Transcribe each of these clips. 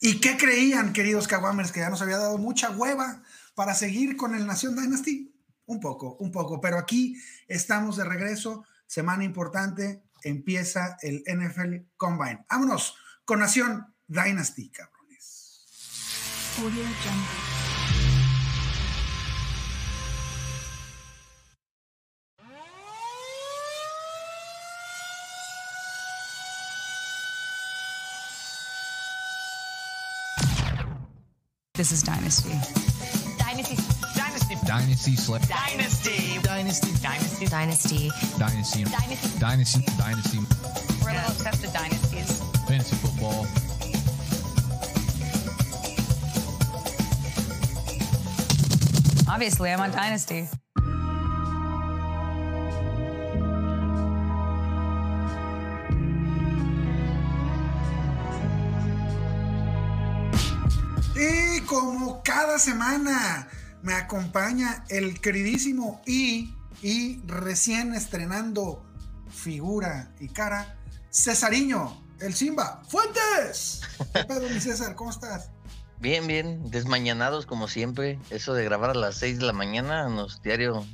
¿Y qué creían, queridos Kawamers, que ya nos había dado mucha hueva para seguir con el Nación Dynasty? Un poco, un poco, pero aquí estamos de regreso, semana importante, empieza el NFL Combine. Vámonos con Nación Dynasty, cabrones. This is Dynasty. Dynasty. Dynasty. Dynasty Slip. Dynasty. Dynasty. Dynasty. Dynasty. Dynasty. Dynasty. Dynasty. Dynasty. We're a little obsessed with dynasties. Fantasy football. Obviously, I'm on Dynasty. Como cada semana me acompaña el queridísimo y, y recién estrenando figura y cara, Cesariño, el Simba. ¡Fuentes! ¿Qué pedo, mi César? ¿Cómo estás? Bien, bien, desmañanados como siempre. Eso de grabar a las 6 de la mañana en los diarios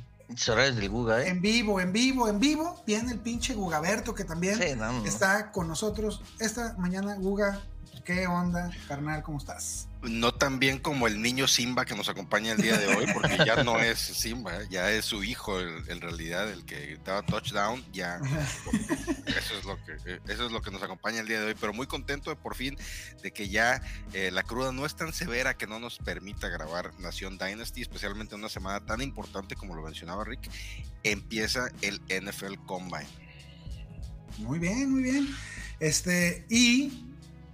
horarios del Guga, ¿eh? En vivo, en vivo, en vivo. Viene el pinche Gugaberto que también Sí, no, no. está con nosotros esta mañana. Guga, ¿qué onda, carnal? ¿Cómo estás? No tan bien como el niño Simba que nos acompaña el día de hoy, porque ya no es Simba, ¿eh? ya es su hijo el- en realidad el que daba touchdown, ya eso es lo que eh, eso es lo que nos acompaña el día de hoy, pero muy contento de por fin de que ya eh, la cruda no es tan severa que no nos permita grabar Nación Dynasty, especialmente en una semana tan importante como lo mencionaba Rick, empieza el NFL Combine. Muy bien, muy bien. Este, y,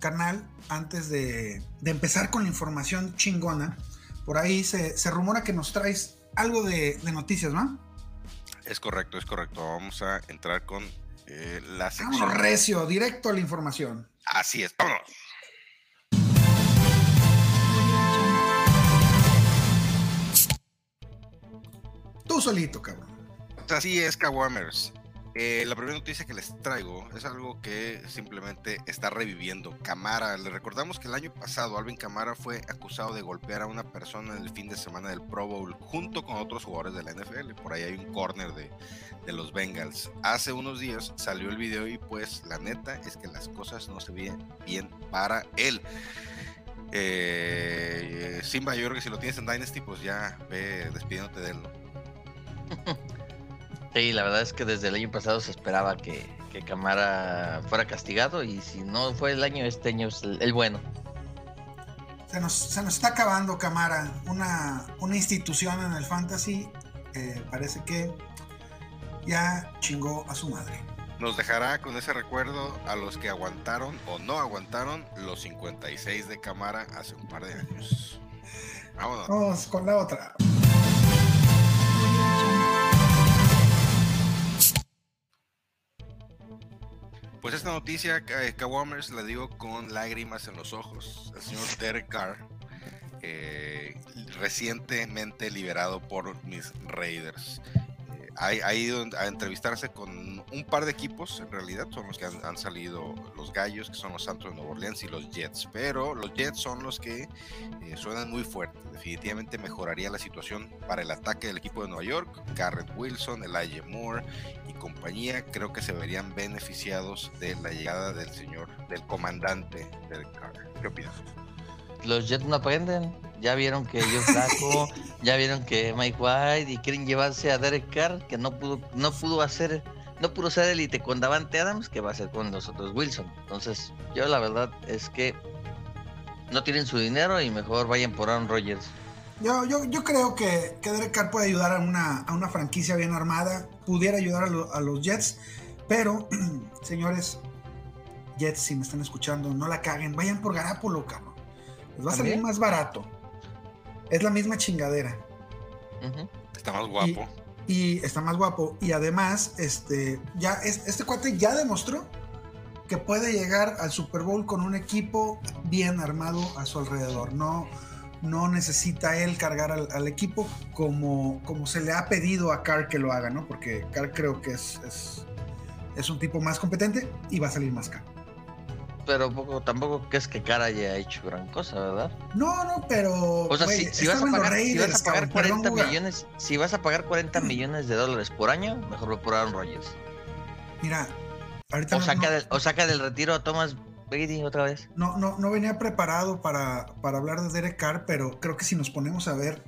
carnal, antes de, de empezar con la información chingona, por ahí se, se rumora que nos traes algo de, de noticias, ¿no? Es correcto, es correcto. Vamos a entrar con eh, la sección. Vámonos, recio, directo a la información. Así es, vámonos. Tú solito, cabrón. Así es, Kawamers. Eh, la primera noticia que les traigo es algo que simplemente está reviviendo. Camara, le recordamos que el año pasado Alvin Camara fue acusado de golpear a una persona en el fin de semana del Pro Bowl junto con otros jugadores de la NFL. Por ahí hay un corner de, de los Bengals. Hace unos días salió el video y pues la neta es que las cosas no se ven bien para él. Eh, Simba, yo creo que si lo tienes en Dynasty, pues ya ve despidiéndote de él. Sí, la verdad es que desde el año pasado se esperaba que, que Camara fuera castigado y si no fue el año, este año es el, el bueno. Se nos, se nos está acabando, Camara, una, una institución en el fantasy. eh, parece que ya chingó a su madre. Nos dejará con ese recuerdo a los que aguantaron o no aguantaron los 56 de Camara hace un par de años. Vámonos. Vamos con la otra. Pues esta noticia, eh, Kawamers, la digo con lágrimas en los ojos. El señor Derek Carr, eh, recientemente liberado por mis Raiders. Ha, ido a entrevistarse con un par de equipos, en realidad, son los que han, salido los gallos, que son los Santos de Nueva Orleans y los Jets. Pero los Jets son los que eh, suenan muy fuerte. Definitivamente mejoraría la situación para el ataque del equipo de Nueva York. Garrett Wilson, Elijah Moore y compañía creo que se verían beneficiados de la llegada del señor, del comandante Derek Carr. ¿Qué opinas? Los Jets no aprenden. Ya vieron que yo flaco, ya vieron que Mike White y quieren llevarse a Derek Carr, que no pudo, no pudo hacer, no pudo ser élite con Davante Adams, que va a ser con los otros Wilson. Entonces, yo la verdad es que no tienen su dinero y mejor vayan por Aaron Rodgers. Yo, yo, yo creo que, que Derek Carr puede ayudar a una, a una franquicia bien armada, pudiera ayudar a, lo- a los Jets, pero, señores, Jets, si me están escuchando, no la caguen, vayan por Garapolo, cabrón. Les va a salir más barato. Es la misma chingadera. Está más guapo. y está más guapo. Y además, este, ya es- este cuate ya demostró que puede llegar al Super Bowl con un equipo bien armado a su alrededor. No, no necesita él cargar al, al equipo como, como se le ha pedido a Carr que lo haga, ¿no? Porque Carr creo que es, es, es un tipo más competente y va a salir más caro. Pero poco, tampoco que es que Cara haya hecho gran cosa, ¿verdad? No, no, pero. O sea, si, si vas pagar, si vas a pagar cabrón, perdón, 40 Guga. millones, si vas a pagar 40 millones de dólares por año, mejor ve por Aaron Rodgers. Mira, ahorita O no- saca, no, del, o saca del retiro a Thomas Brady otra vez. no, no, no venía preparado para, para hablar de Derek Carr, pero creo que si nos ponemos a ver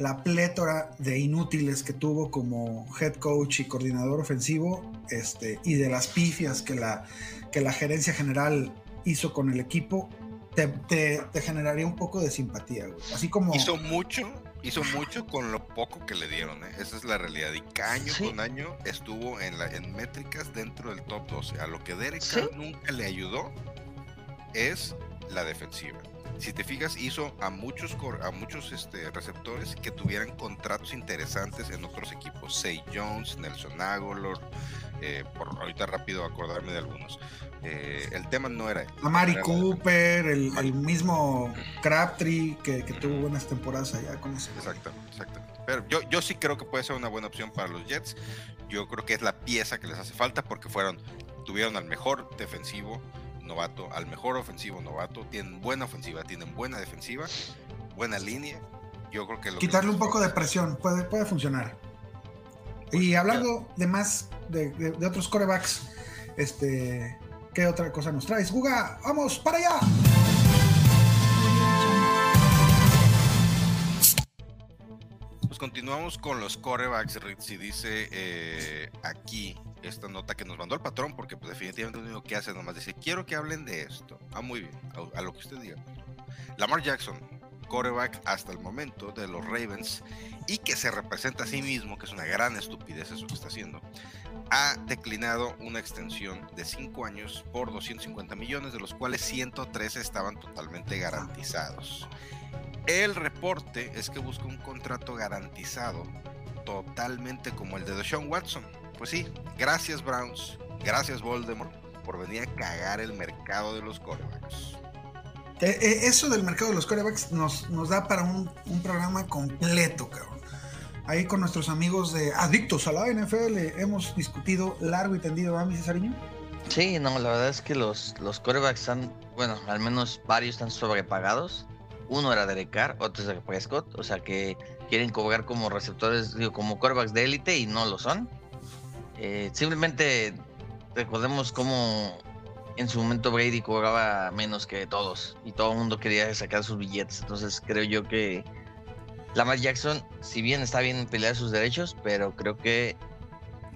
la plétora de inútiles que tuvo como head coach y coordinador ofensivo, este, y de las pifias que la, que la gerencia general hizo con el equipo, te, te- te generaría un poco de simpatía, güey. Así como. Hizo mucho, hizo mucho con lo poco que le dieron, ¿eh? Esa es la realidad. Y que año Sí. con año estuvo en, la, en métricas dentro del top 12. A lo que Derek Sí. Nunca le ayudó es la defensiva. Si te fijas, hizo a muchos a muchos este, receptores que tuvieran contratos interesantes en otros equipos. Say Jones, Nelson Aguilar, eh, por ahorita rápido acordarme de algunos. Eh, el tema no era. A Mari era Cooper, el, el mismo Crabtree que, que tuvo buenas temporadas allá con eso. Exactamente, exactamente. Pero yo, yo sí creo que puede ser una buena opción para los Jets. Yo creo que es la pieza que les hace falta porque fueron, tuvieron al mejor defensivo novato, al mejor ofensivo novato, tienen buena ofensiva, tienen buena defensiva, buena línea. Yo creo que lo Quitarle un poco de presión, puede, puede funcionar. Pues, Y hablando de más, de, de- de otros corebacks, este, ¿qué otra cosa nos traes? Guga, vamos para allá. Continuamos con los corebacks, Ritz, y dice eh, aquí esta nota que nos mandó el patrón, porque pues, definitivamente lo único que hace nomás dice, quiero que hablen de esto. Ah, muy bien, a, a lo que usted diga. Lamar Jackson, coreback hasta el momento de los Ravens, y que se representa a sí mismo, que es una gran estupidez eso que está haciendo, ha declinado una extensión de 5 años por 250 millones, de los cuales 113 estaban totalmente garantizados. El reporte es que busca un contrato garantizado, totalmente como el de Deshaun Watson. Pues sí, gracias Browns, gracias Voldemort por venir a cagar el mercado de los corebacks. Eh, eh, eso del mercado de los corebacks nos, nos da para un, un programa completo, cabrón. Ahí con nuestros amigos de Adictos a la NFL hemos discutido largo y tendido, ¿va, mi Cesariño? Sí, no, la verdad es que los, los corebacks están, bueno, al menos varios están sobrepagados. Uno era Derek Carr, otro es Dak Prescott, o sea que quieren cobrar como receptores, digo, como corebacks de élite y no lo son. Eh, simplemente recordemos cómo en su momento Brady cobraba menos que todos y todo el mundo quería sacar sus billetes. Entonces creo yo que Lamar Jackson, si bien está bien pelear sus derechos, pero creo que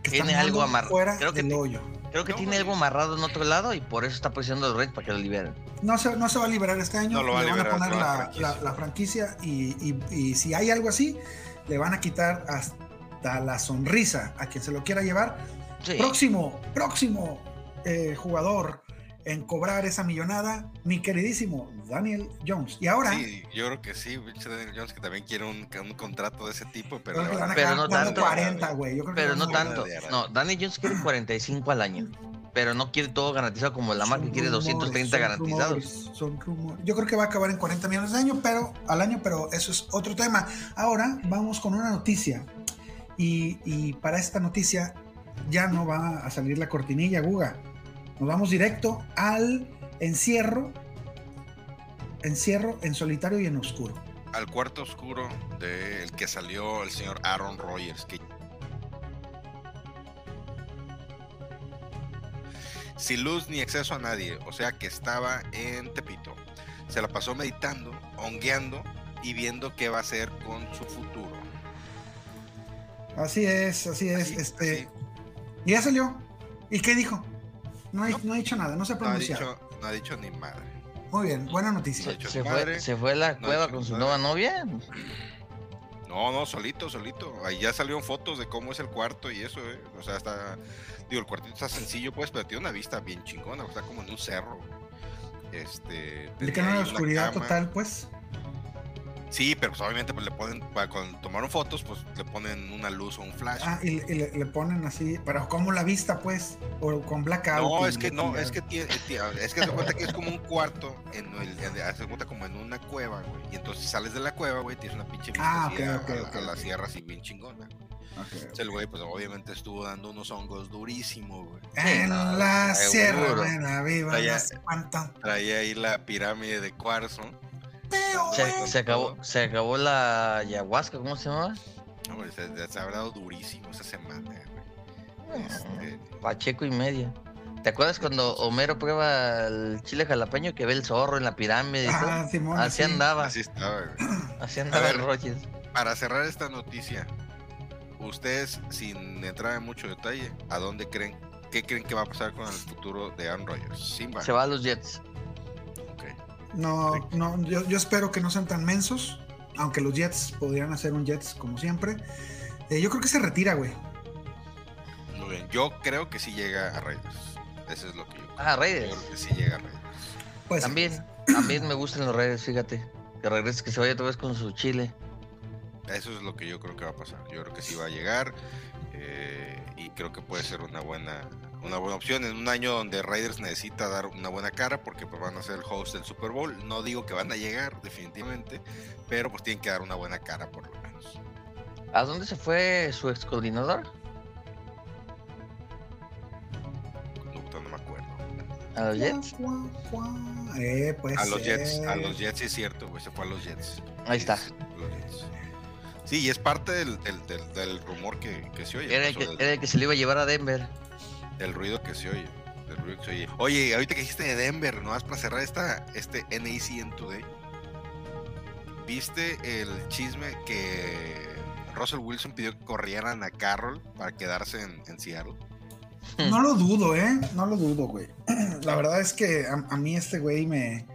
Que Tiene algo muy amar- fuera creo que del hoyo. Creo que No, tiene algo amarrado en otro lado y por eso está presionando a los Reds para que lo liberen. No se, no se va a liberar este año. No lo va a le van liberar, a poner no, la la, franquicia. la- la franquicia y, y- y si hay algo así, le van a quitar hasta la sonrisa a quien se lo quiera llevar. Sí. Próximo, próximo eh, jugador en cobrar esa millonada, mi queridísimo Daniel Jones. Y ahora, Sí, yo creo que sí, Daniel Jones que también quiere un, un contrato de ese tipo, pero, creo que le van a Pero no tanto. 40, güey. Yo creo que Pero no tanto. No, Danny Jones quiere 45 al año. Pero no quiere todo garantizado como que Son quiere rumores, 230 son garantizados. rumores, son rumores. Yo creo que va a acabar en 40 millones de año, pero, al año, pero eso es otro tema. Ahora vamos con una noticia. Y, y para esta noticia ya no va a salir la cortinilla, Guga. Nos vamos directo al encierro. Encierro en solitario y en oscuro. al cuarto oscuro del que salió el señor Aaron Rodgers, que sin luz ni acceso a nadie, o sea que estaba en Tepito. Se la pasó meditando, hongueando y viendo qué va a hacer con su futuro. Así es, así es. Así, este, así. Y ya salió. ¿Y qué dijo? No, ha- no ha dicho nada, no se ha No ha, pronunciado. dicho, no ha dicho ni madre. Muy bien, buena noticia. Se, fue, madre, se fue a la no cueva con su nueva novia. No, no, solito, solito. Ahí ya salieron fotos de cómo es el cuarto y eso, ¿eh? O sea, está. Digo, el cuartito está sencillo, pues, pero tiene una vista bien chingona. Está como en un cerro. Este. Le queda una una oscuridad cama. total, pues. Sí, pero pues obviamente pues, le ponen. Para cuando tomaron fotos, pues le ponen una luz o un flash. Ah, y, le- y le, le ponen así, pero como la vista, pues, o con blackout. no, es que no, pongan- es que tiene, es que se cuenta que es como un cuarto, en el, se cuenta como en una cueva, güey. Y entonces sales de la cueva, güey, tienes una pinche vista Ah, así ok, a, ok, a la- ok, a la sierra así bien chingona. Entonces, El güey, pues obviamente estuvo dando unos hongos durísimo, güey. En la seguro. sierra, buena viva, Traía- no sé cuánto. Traía ahí la pirámide de cuarzo. Se, acabó, se acabó la ayahuasca, ¿cómo se llama? No, se, se habrá dado durísimo esa semana, güey. Este, Pacheco y media. ¿Te acuerdas cuando Homero prueba el chile jalapeño que ve el zorro en la pirámide y todo? Ah, Simón, Así sí. andaba, así estaba, güey. así andaba ver. el Rogers. Para cerrar esta noticia, ustedes, sin entrar en mucho detalle, ¿a dónde creen? ¿Qué creen que va a pasar con el futuro de Aaron Rodgers? Simba. Se va a los Jets. No, no, yo, yo espero que no sean tan mensos, aunque los Jets podrían hacer un Jets como siempre. Eh, yo creo que se retira, güey. Muy bien. Yo creo que sí llega a Raiders. Eso es lo que yo creo. Ah, Yo Raiders. creo que sí llega a Raiders. Pues También, también me gustan los Raiders, fíjate. Que regrese, que se vaya otra vez con su chile. Eso es lo que yo creo que va a pasar. Yo creo que sí va a llegar. eh, y creo que puede ser una buena, una buena opción en un año donde Raiders necesita dar una buena cara porque pues, van a ser el host del Super Bowl. No digo que van a llegar, definitivamente, pero pues tienen que dar una buena cara por lo menos. ¿A dónde se fue su ex coordinador? No, no me acuerdo. ¿A los Jets? Eh, pues. A los Jets, a los Jets sí es cierto, güey, se fue a los Jets. Ahí está. Sí, a los Jets. Sí, y es parte del, del, del- del rumor que, que se oye. Era el, pues, que, era el que se le iba a llevar a Denver. Del ruido que se oye. Del ruido que se oye. Oye, ahorita que dijiste de Denver, nomás para cerrar esta, este NACN Today. ¿Viste el chisme que Russell Wilson pidió que corrieran a Carroll para quedarse en, en Seattle? No lo dudo, ¿eh? No lo dudo, güey. La verdad es que a, a mí este güey me,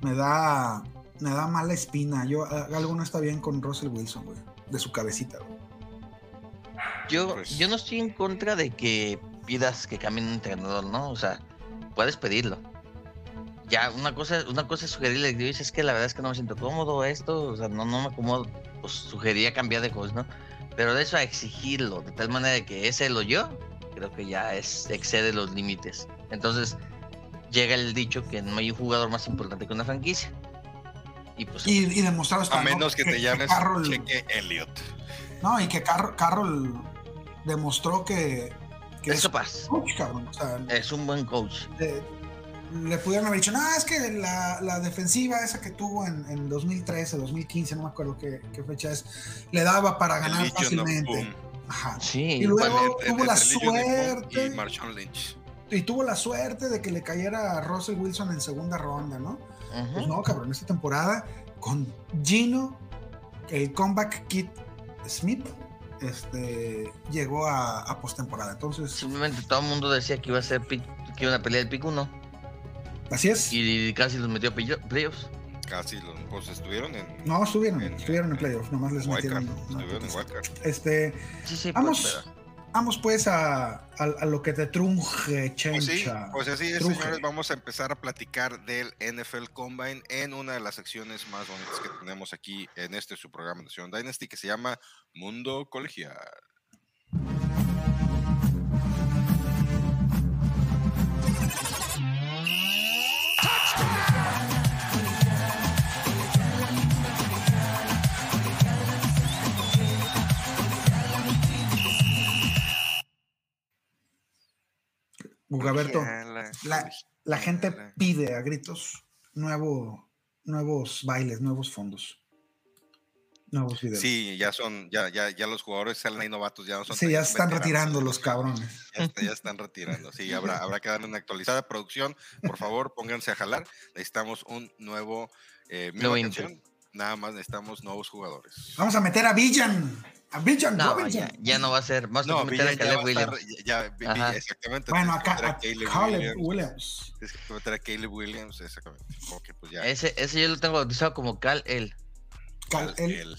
me da me da mala espina. Yo algo no está bien con Russell Wilson, güey. De su cabecita, güey. Yo, Pues- yo no estoy en contra de que pidas que cambie un entrenador, ¿no? O sea, puedes pedirlo. Ya, una cosa, una cosa es sugerirle, dices, es que la verdad es que no me siento cómodo esto, o sea, no, no me acomodo, pues sugeriría cambiar de cosas, ¿no? Pero de eso a exigirlo, de tal manera de que es él o yo, creo que ya es, excede los límites. Entonces, llega el dicho que no hay un jugador más importante que una franquicia. Y pues, Y, y demostrado está, A ¿no? menos que te llames Carroll, Cheque Elliott. No, y que Carroll, Carroll demostró que, que es es capaz, coach, cabrón. O sea, es un buen coach. le, le pudieron haber dicho, no, es que la, la defensiva esa que tuvo en, en 2013, 2015, no me acuerdo qué, qué fecha es, le daba para ganar fácilmente. Ajá. Sí, Y luego tuvo la suerte. Y Marshawn Lynch. Y tuvo la suerte de que le cayera a Russell Wilson en segunda ronda, ¿no? Pues no, cabrón, esta temporada con Gino, el comeback kid Smith, este, llegó a, a postemporada. Entonces, Simplemente todo el mundo decía que iba a ser pick- que iban a pelear el pick 1 así es. y casi los metió a playoffs. Casi los pues, estuvieron en No, estuvieron, en- estuvieron en playoff, nomás les Wildcard. metieron. una Estuvieron en. Wildcard. Este, Sí, sí, Vamos. pues, pero- vamos pues a, a- a lo que te trunge, Pues sí, chencha. pues así es, señores. Vamos a empezar a platicar del NFL Combine en una de las secciones más bonitas que tenemos aquí en este su programa Nación Dynasty que se llama Mundo Colegial. Colegiala, la- la gente pide a gritos nuevo, nuevos bailes, nuevos fondos, nuevos videos. Sí, ya son, ya, ya, ya los jugadores salen ahí novatos, ya no son Sí, ya están retirando los cabrones. Ya, está- ya están retirando. Sí, habrá, habrá que darle una actualizada producción. Por favor, pónganse a jalar. Necesitamos un nuevo, eh, canción. Nada más necesitamos nuevos jugadores. Vamos a meter a Villan, a Villan No, Robinson. ya, ya no va a ser. Vamos a No, meter a Caleb a Williams. ya- exactamente. Bueno, acá meter a Caleb Caleb Williams, Williams. Tienes que meter a Caleb Williams, exactamente. Pues ya. Ese, ese yo lo tengo bautizado como Cal El. Cal- el-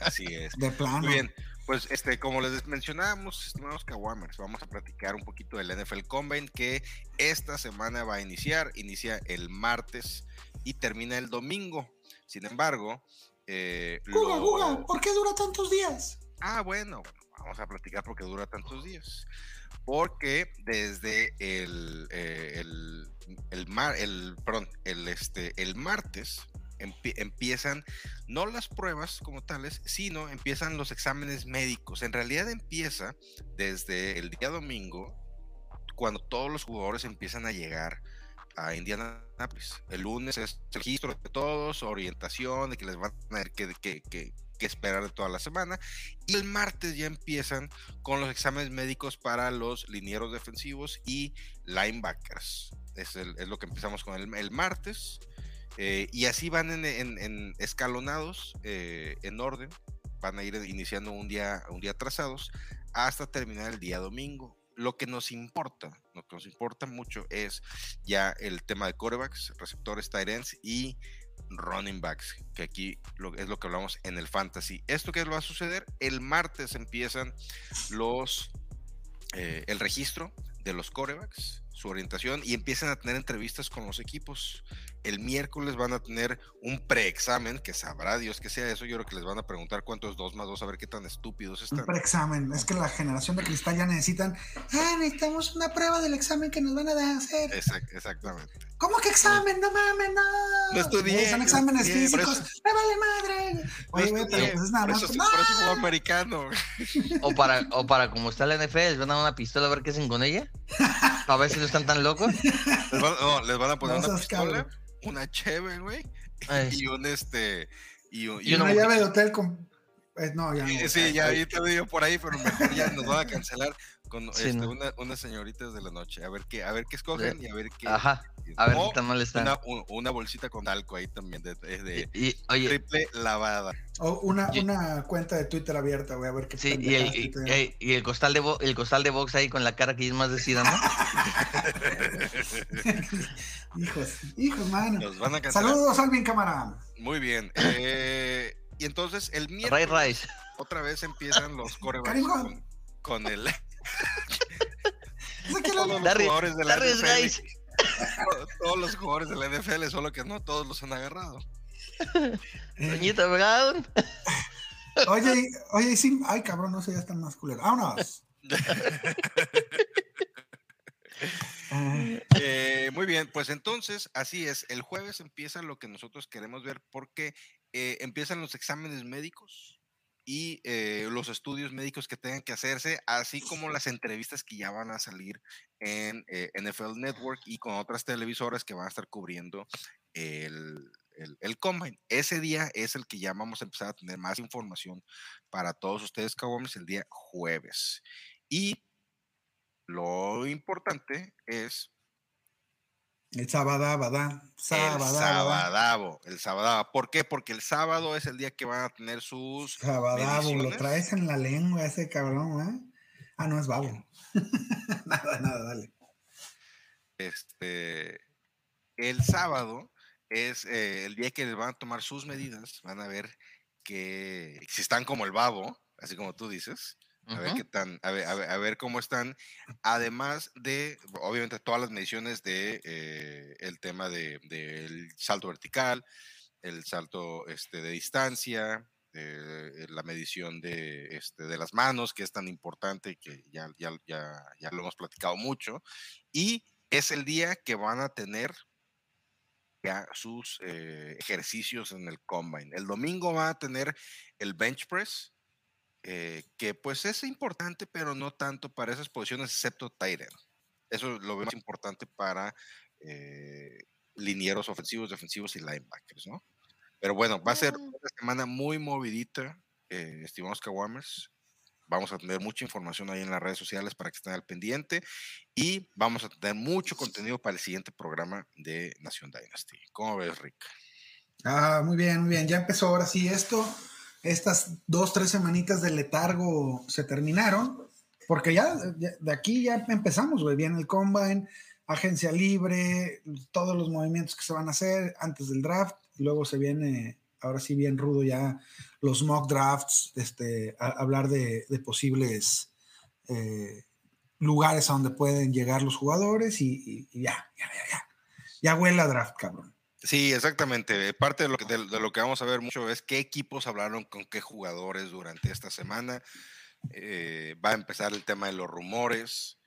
así es. de plano. Muy bien, pues este, como les mencionábamos, estimados Kawamers, vamos a platicar un poquito del NFL Combine que esta semana va a iniciar, inicia el martes y termina el domingo. Sin embargo, eh, Guga, lo- Guga, ¿por qué dura tantos días? Ah, bueno, vamos a platicar porque dura tantos días. Porque desde el, eh, el, el, mar, el, perdón, el, este, el martes empie- empiezan no las pruebas como tales, sino empiezan los exámenes médicos. En realidad empieza desde el día domingo, cuando todos los jugadores empiezan a llegar a Indianapolis. El lunes es registro de todos, orientación, de que les van a ver qué, qué- qué- qué esperar toda la semana. Y el martes ya empiezan con los exámenes médicos para los linieros defensivos y linebackers. Es, el- es lo que empezamos con el, el martes. eh, y así van en, en- en escalonados, eh, en orden. Van a ir iniciando un día, un día atrasados hasta terminar el día domingo. Lo que nos importa, lo que nos importa mucho es ya el tema de corebacks, receptores, tight ends y running backs, que aquí lo, es lo que hablamos en el fantasy. ¿Esto qué va a suceder? El martes empiezan los eh, el registro de los corebacks, su orientación y empiezan a tener entrevistas con los equipos. El miércoles van a tener un preexamen, que sabrá Dios que sea eso. Yo creo que les van a preguntar cuántos dos más dos, a ver qué tan estúpidos Un están. preexamen. Es que la generación de cristal ya necesitan. Ah, necesitamos una prueba del examen que nos van a hacer. Exact- exactamente. ¿Cómo que examen? No mames, no. No estudié, Son no exámenes estudié, físicos. Me vale madre. Oye, pero pues es nada por más. eso, ¡No! por eso juego americano. O para, o para como está la NFL, les van a dar una pistola a ver qué hacen con ella. A ver si no están tan locos. Les van, no, les van a poner No una pistola, cabrón. Una cheve, güey, Ay, y un este. Y, un- Y una una llave de hotel con. eh, no, ya no. Sí, sí, ya ahí te digo por ahí, pero mejor ya nos van a cancelar con Sí, este, no. una- unas señoritas de la noche. A ver qué, a ver qué escogen y a ver qué. Ajá. A ver o qué tan mal están. una, un- una bolsita con talco ahí también, de, de- de Y, y- oye, triple lavada. O una, Yo- una cuenta de Twitter abierta, güey, a ver qué sí, y el, y, y- y el costal de bo- el costal de box ahí con la cara que es más decida, ¿no? Hijos, hijos, mano. Nos van a. Saludos, Alvin Cámara. Muy bien. eh, y entonces el Ray miércoles Rice. otra vez empiezan los corebacks con, con el todos los jugadores de la NFL. Todos los jugadores de la NFL, solo que no todos los han agarrado. Doñita Brown. Oye, oye, sí. Ay, cabrón, no sé, ya están más culeros. Vámonos. Eh, muy bien, pues entonces, así es. El jueves empieza lo que nosotros queremos ver porque eh, empiezan los exámenes médicos y eh, los estudios médicos que tengan que hacerse, así como las entrevistas que ya van a salir en eh, NFL Network y con otras televisoras que van a estar cubriendo el, el, el Combine. Ese día es el que ya vamos a empezar a tener más información para todos ustedes, Cabomes, el día jueves. Y lo importante es El sábado, badá. el Sábado, sabadabo, el sabadabo. ¿Por qué? Porque el sábado es el día que van a tener sus Sábado, lo traes en la lengua ese cabrón, ¿eh? Ah, no es babo. nada, nada, dale. Este, el sábado es eh, el día que les van a tomar sus medidas, van a ver que si están como el babo, así como tú dices, a ver qué tan, a ver, a ver- a ver cómo están, además de, obviamente, todas las mediciones de eh, el tema de, del salto vertical, el salto este, de distancia, eh, la medición de, este, de las manos, que es tan importante que ya, ya, ya, ya lo hemos platicado mucho, y es el día que van a tener ya sus eh, ejercicios en el combine. El domingo va a tener el bench press, eh, que pues es importante, pero no tanto para esas posiciones, excepto tight end. Eso lo veo más importante para eh, linieros ofensivos, defensivos y linebackers, ¿no? Pero bueno, va a ser una semana muy movidita, eh, estimados Kawamers. Vamos a tener mucha información ahí en las redes sociales para que estén al pendiente y vamos a tener mucho contenido para el siguiente programa de Nación Dynasty. ¿Cómo ves, Rick? Ah, muy bien, muy bien. Ya empezó ahora sí esto. Estas dos, tres semanitas de letargo se terminaron. Porque ya, de aquí ya empezamos, güey. Viene el combine, agencia libre, todos los movimientos que se van a hacer antes del draft. Luego se viene, ahora sí bien rudo ya, los mock drafts, este, hablar de, posibles eh, lugares a donde pueden llegar los jugadores y, y- y ya, ya, ya, ya. Ya huele a draft, cabrón. Sí, exactamente. Parte de lo, que, de lo que vamos a ver mucho es qué equipos hablaron con qué jugadores durante esta semana. Eh, va a empezar el tema de los rumores.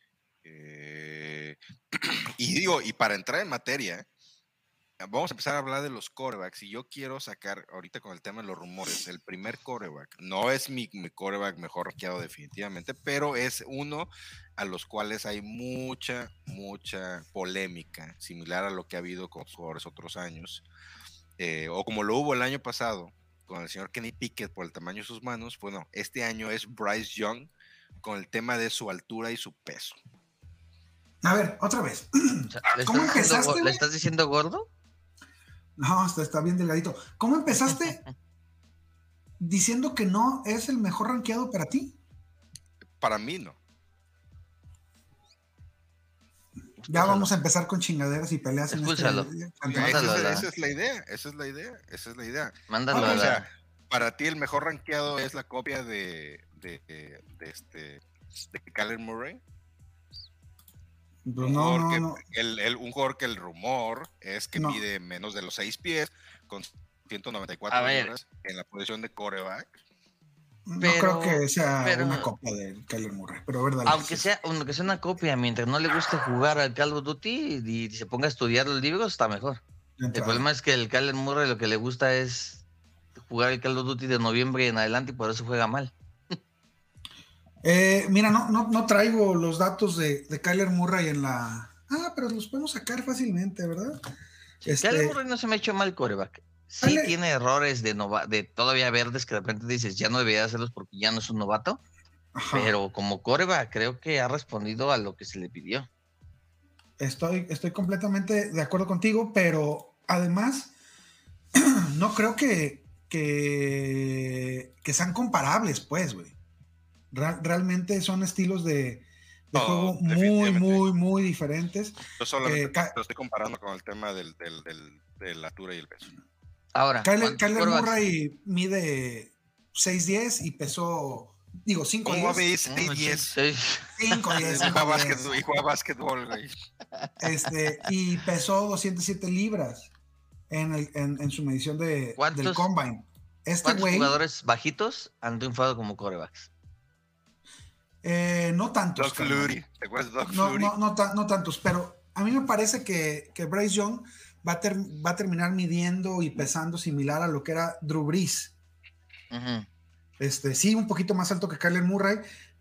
eh, y digo, y para entrar en materia, vamos a empezar a hablar de los corebacks y yo quiero sacar ahorita con el tema de los rumores, el primer coreback, no es mi, mi coreback mejor rankeado definitivamente, pero es uno a los cuales hay mucha, mucha polémica, similar a lo que ha habido con jugadores otros años, eh, o como lo hubo el año pasado con el señor Kenny Pickett por el tamaño de sus manos, bueno, este año es Bryce Young con el tema de su altura y su peso. A ver, otra vez. O sea, ¿le, ¿Cómo estás empezaste, ¿Le estás diciendo gordo? No, está, está bien delgadito. ¿Cómo empezaste diciendo que no es el mejor rankeado para ti? Para mí no. Ya vamos a empezar con chingaderas y peleas en este. Esa, Mándalo es, a la- esa es la idea, esa es la idea, esa es la idea. Mándalo O sea, para ti el mejor rankeado es la copia de, de, de- de este de Kyler Murray. Pues Un no, jugador no, que- no. El, el- un jugador que el rumor es que No. mide menos de los 6 pies con 194 A ver. libras en la posición de coreback. No Pero- creo que sea pero- una copia de Kyler Murray, pero. Aunque sea, aunque sea una copia, mientras no le guste jugar al Call of Duty y, y se ponga a estudiar los libros, está mejor. El problema es que el Kyler Murray lo que le gusta es jugar el Call of Duty de noviembre en adelante y por eso juega mal. Eh, mira, no, no, no traigo los datos de, de Kyler Murray en la. Ah, pero los podemos sacar fácilmente, ¿verdad? Este, Kyler Murray no se me ha hecho mal coreback. Sí Dale. tiene errores de, nova- de todavía verdes que de repente dices, ya no debería hacerlos porque ya no es un novato, ajá, pero como coreback creo que ha respondido a lo que se le pidió. estoy, estoy completamente de acuerdo contigo, pero además, no creo que, que, que sean comparables, pues, güey. Realmente son estilos de, de No, juego muy, muy, muy diferentes. Yo solamente Eh, lo estoy comparando con el tema del, del, del- de la altura y el peso. Ahora, Kyler, ¿cuántos Kyler quarterbacks- Murray mide 6'10 y pesó, digo, 5'10. ¿Cómo veis? No, 6'10. sí, 5'10. Y juega 5'10. básquetbol, güey. Este, y pesó 207 libras en, el- en- en su medición de, del ¿Cuántos- combine. Este ¿Cuántos güey, jugadores bajitos han triunfado como corebacks? Eh, no tantos. Doug carnal. Flutie. ¿Te acuerdas de Doug No, no, no, ta- no tantos, pero a mí me parece que, que Bryce Young va a, ter- va a terminar midiendo y pesando similar a lo que era Drew Brees. Este, sí, un poquito más alto que Kyler Murray.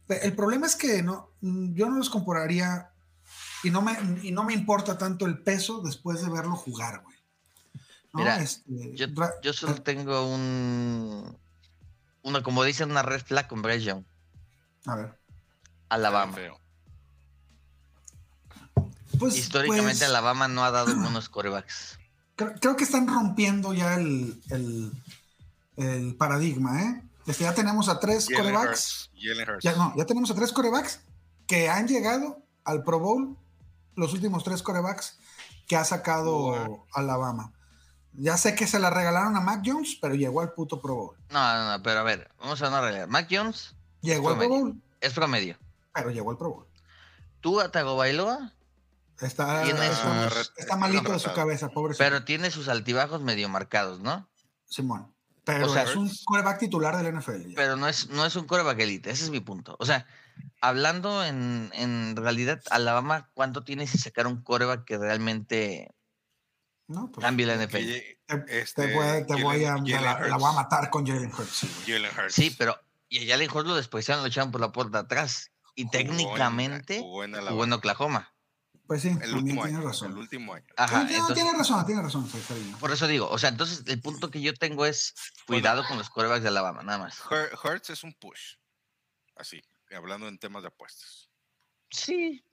El problema es que no, yo no los compararía y no, me, y no me importa tanto el peso después de verlo jugar, güey. ¿No? Mira, Este, yo solo tengo un. Una, como dicen, una red flag con Bryce Young. a ver. Alabama. Pues, Históricamente, pues, Alabama no ha dado buenos corebacks. creo, creo que están rompiendo ya el, el, el paradigma, ¿eh? Este, ya tenemos a tres Jalen corebacks. Hurts, Jalen Hurts. Ya, no, ya tenemos a tres corebacks que han llegado al Pro Bowl, los últimos tres corebacks que ha sacado. Alabama. Ya sé que se la regalaron a Mac Jones, pero llegó al puto Pro Bowl. No, no, no, pero a ver, vamos a una realidad. Mac Jones Llegó al Pro. Bowl, es promedio. Pero llegó al Pro Bowl. Tú, Está, Tiene está, sus- está malito de su cabeza, pobre pero tiene sus altibajos medio marcados, ¿no? Simón. Pero O sea, es un coreback titular del NFL. ya. Pero no es, no es un coreback elite, ese es mi punto. O sea, hablando en, en realidad, Alabama, ¿cuánto tiene si sacar un coreback que realmente No, pues, cambie la NFL? este, te voy, a- voy la, voy a matar con Jalen Hurts. Jalen Hurts. Sí, pero y a Jalen Hurts lo despreciaron, lo echaron por la puerta atrás. Y Jugó en- técnicamente jugó en jugó en. Oklahoma. Pues sí, El también último tienes año. razón. El último año. Ajá, Sí, no, entonces, tiene razón, tiene razón, por eso digo, o sea, entonces el punto que yo tengo es cuidado con los corebacks de Alabama, nada más. Hur- Hurts es un push. Así, hablando en temas de apuestas. Sí.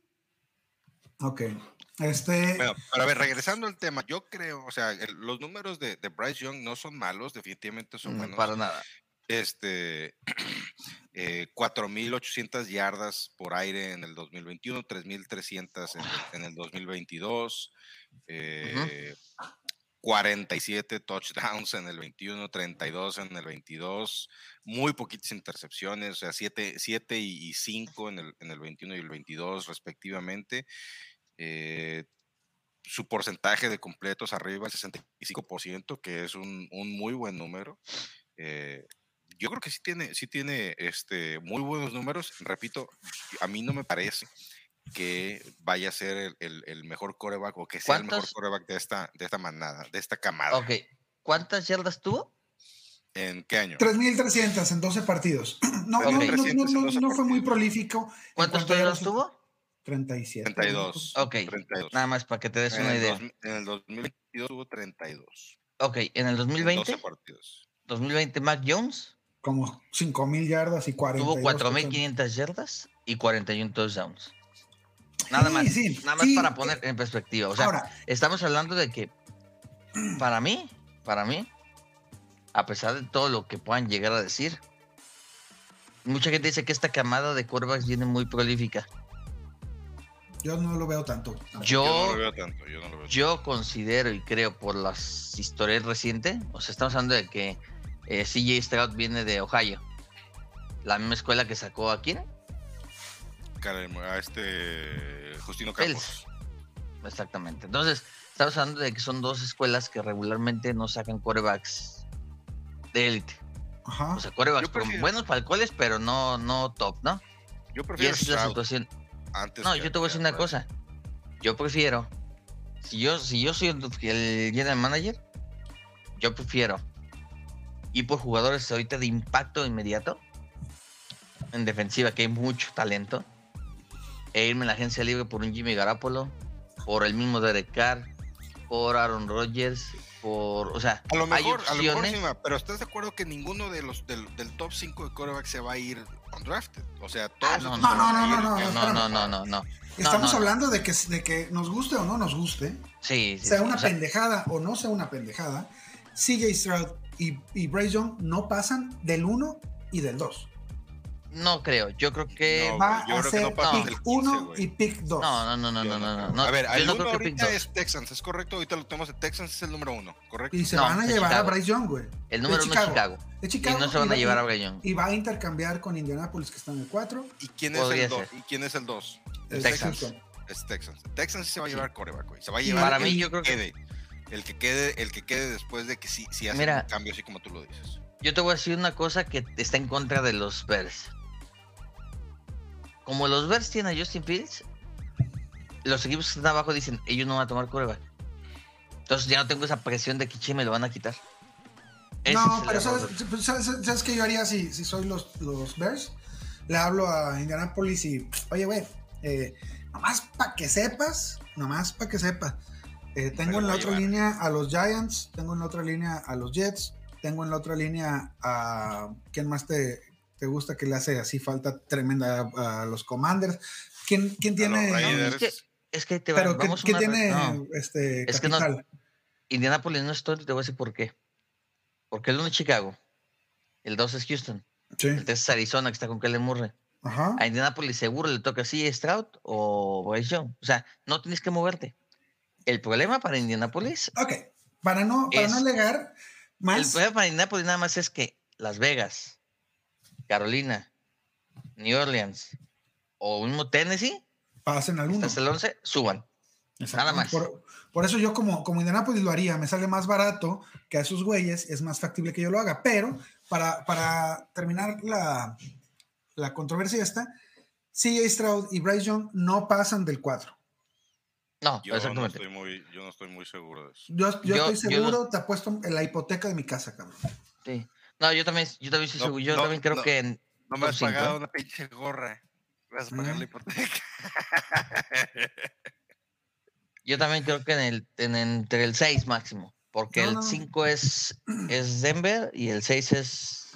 Ok. Este, Bueno, pero a ver, regresando al tema, yo creo, o sea, el- los números de, de Bryce Young no son malos, definitivamente son no, buenos. para nada. Este, eh, 4.800 yardas por aire en el 2021, 3.300 en, el- en el 2022, eh, 47 touchdowns en el 21, 32 en el 22, muy poquitas intercepciones, o sea, 7, y 5 en el, en el 21 y el 22 respectivamente. Eh, su porcentaje de completos arriba del 65%, que es un, un muy buen número. Eh, yo creo que sí tiene, sí tiene este, muy buenos números. Repito, a mí no me parece que vaya a ser el, el- el mejor coreback o que sea el mejor coreback de esta, de esta manada, de esta camada. Ok. ¿Cuántas yardas tuvo? ¿En qué año? 3.300 en 12 partidos. No, no, Ok. no, no, 300 en no, 12 no fue muy partidos. prolífico. en ¿Cuántos yardas. tuvo? 37. 32. Ok. 32. Nada más para que te des En una idea. dos- en el 2022 tuvo 32. Ok, en el En 2020, 12 partidos. 2020 Mac Jones Como 5.000 yardas y 40. tuvo 4.500 yardas y 41 touchdowns. Nada Sí, más. sí, nada más sí. para poner en perspectiva. O sea, Ahora, estamos hablando de que para mí, para mí, a pesar de todo lo que puedan llegar a decir, mucha gente dice que esta camada de quarterbacks viene muy prolífica. yo no lo veo tanto. Yo Yo, no lo veo tanto. Yo no lo veo yo considero y creo por las historias recientes, o sea, estamos hablando de que eh, CJ Stroud viene de Ohio, la misma escuela que sacó a quién? A este Justino Fels. Campos. Exactamente. Entonces, estamos hablando de que son dos escuelas que regularmente no sacan quarterbacks de élite. Ajá. O sea, con prefiero- buenos para el college, pero no, no top, ¿no? Yo Y prefiero esa es la situación. antes No, yo te voy a decir una cosa. Yo prefiero, si yo, si yo soy el, el general manager, yo prefiero ir por jugadores ahorita de impacto inmediato en defensiva, que hay mucho talento, e irme en la agencia libre por un Jimmy Garapolo, por el mismo Derek Carr, por Aaron Rodgers, por, o sea, A lo hay mejor, a lo mejor opciones. sí, ma, pero ¿estás de acuerdo que ninguno de los del, del top 5 de quarterback se va a ir undrafted? O sea, todos Ah, no, no, no, a no, no, no, no, no, no, no. Estamos no, no. hablando de que, de que nos guste o no nos guste, Sí, sí, sea sí, una o sea, pendejada o no sea una pendejada, CJ Stroud y, y Bryce Young no pasan del 1 y del 2. no creo. Yo creo que No, Va yo a creo que ser no pasan del pick 15, 1 güey. y pick 2. no, no, no, no, no, no, no no. A ver, el no que pick ahorita es Texans, ¿es correcto? Ahorita lo tenemos de Texans, es el número uno, ¿correcto? Y se No, van a llevar Chicago. a Bryce Young, güey. El número uno es Chicago. De Y Chicago. no se van a va- llevar a Brayón. Y va a intercambiar con Indianapolis, que está en el 4. ¿Y quién es Podría el 2? ser. ¿Y quién es el 2? Texans. Es Texans. Texans sí se va a Sí. llevar coreback, güey. Se va a Y llevar para el mí, yo creo que-. El que quede, el que quede después de que sí, sí hacen Mira. un cambio así como tú lo dices. Yo te voy a decir una cosa que está en contra de los Bears. Como los Bears tienen a Justin Fields, los equipos que están abajo dicen, ellos no van a tomar coreback. Entonces ya no tengo esa presión de que che me lo van a quitar. Ese No, pero error. ¿sabes, pues, ¿sabes, sabes qué yo haría si, si soy los, los Bears? Le hablo a Indianapolis y, oye, güey, eh, nomás para que sepas, nomás para que sepas. Eh, tengo en la otra llevar. línea a los Giants, tengo en la otra línea a los Jets, tengo en la otra línea a. ¿Quién más te, te gusta que le hace así falta tremenda a, a los Commanders? ¿Quién, quién tiene.? Raiders. Es que, es que te va, Pero ¿qué, vamos qué una- tiene no, este Es que no-? Indianapolis no es todo, y te voy a decir por qué. Porque el 1 es Chicago, el 2 es Houston, Sí. el 3 es Arizona que está con Kellen Murray. Ajá. A Indianapolis seguro le toca así Stroud o Bryce Young. O sea, no tienes que moverte. El problema para Indianapolis, Ok. Para no, para Es- no alegar el más. problema para Indianapolis nada más es que Las Vegas, Carolina, New Orleans o mismo Tennessee, pasen al uno. hasta el 11, suban. Nada más. Por, por eso yo como, como Indianapolis lo haría, me sale más barato que a esos güeyes, es más factible que yo lo haga, pero para, para terminar la, la controversia esta, CJ Stroud y Bryce Young no pasan del 4. No, Yo no, exactamente. estoy muy, yo no estoy muy seguro de eso. Yo, yo Yo- estoy yo seguro, te apuesto en la hipoteca de mi casa, cabrón. Sí. No, yo también, yo también, estoy No, seguro, yo no, también creo no. que en No me has cinco, pagado ¿eh? una pinche gorra. Vas a pagar Mm. la hipoteca. Yo también creo que en el, en, entre el 6 máximo. Porque No, el no. 5 es, es Denver y el 6 es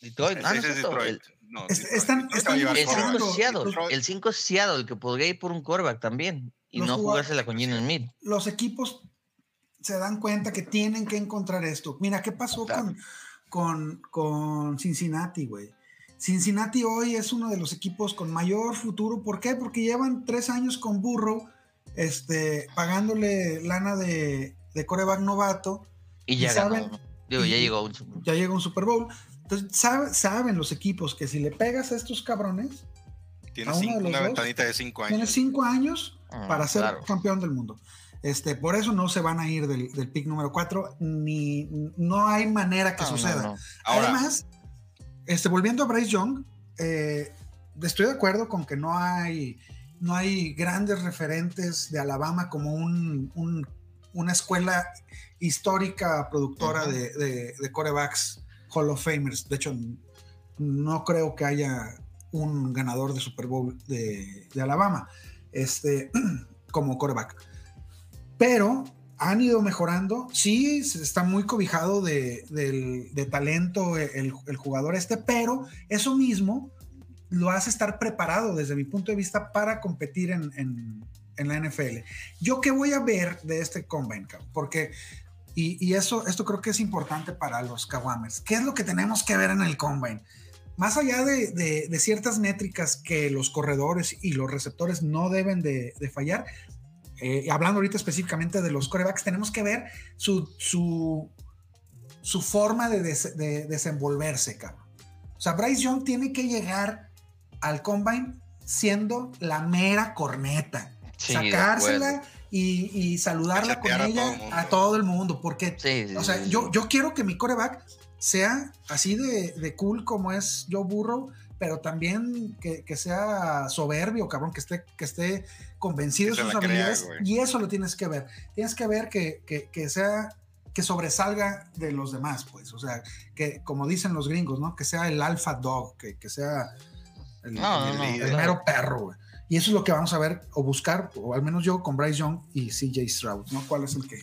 Detroit. El Ah, no seis es es cierto, Detroit. El, No, Es- están- están el 5 quarterback. es Seattle. El 5 es Seattle, el que podría ir por un quarterback también. Y Los no jugársela con Gino Smith. Los equipos se dan cuenta que tienen que encontrar esto. Mira, ¿qué pasó Claro. con, con, con Cincinnati, güey? Cincinnati hoy es uno de los equipos con mayor futuro. ¿Por qué? Porque llevan tres años con Burro, este, pagándole lana de, de coreback novato. Y ya y saben-. Digo, ya llegó a un. Ya llega un Super Bowl. Entonces, sabe- saben los equipos que si le pegas a estos cabrones, Tiene a uno cinco- de los una dos, ventanita de 5 tiene años. cinco años Para ser claro. campeón del mundo. Este, por eso no se van a ir del, del pick número 4, ni no hay manera que No, suceda. no. Ahora, Además, este, volviendo a Bryce Young, eh, estoy de acuerdo con que no hay no hay grandes referentes de Alabama como un, un- una escuela histórica productora de, de, de corebacks Hall of Famers. De hecho, no creo que haya un ganador de Super Bowl de, de Alabama este, como coreback. Pero han ido mejorando. Sí, está muy cobijado de, del- de talento el, jugador este, pero eso mismo lo hace estar preparado desde mi punto de vista para competir en, en- en la NFL. ¿Yo qué voy a ver de este combine? Porque, y, y eso, esto creo que es importante para los Kawamers. ¿Qué es lo que tenemos que ver en el combine? Más allá de, de- de ciertas métricas que los corredores y los receptores no deben de, de fallar, eh, hablando ahorita específicamente de los corebacks, tenemos que ver su, su, su forma de, des- de desenvolverse, cabrón. O sea, Bryce Young tiene que llegar al combine siendo la mera corneta, Sí, sacársela y, y saludarla con a ella todo el a todo el mundo, porque Sí, sí, o sea, yo, yo quiero que mi coreback sea así de, de cool como es Joe Burrow, pero también que, que sea soberbio, cabrón, que esté, que esté convencido Que de sus crea, habilidades. y eso lo tienes que ver. Tienes que ver que, que- que sea que sobresalga de los demás, pues. O sea, que como dicen los gringos, ¿no? Que sea el alpha dog, que, que sea el, No, el- no, no, el claro. mero perro, güey. Y eso es lo que vamos a ver o buscar, o al menos yo con Bryce Young y CJ Stroud, ¿no? ¿Cuál es el que,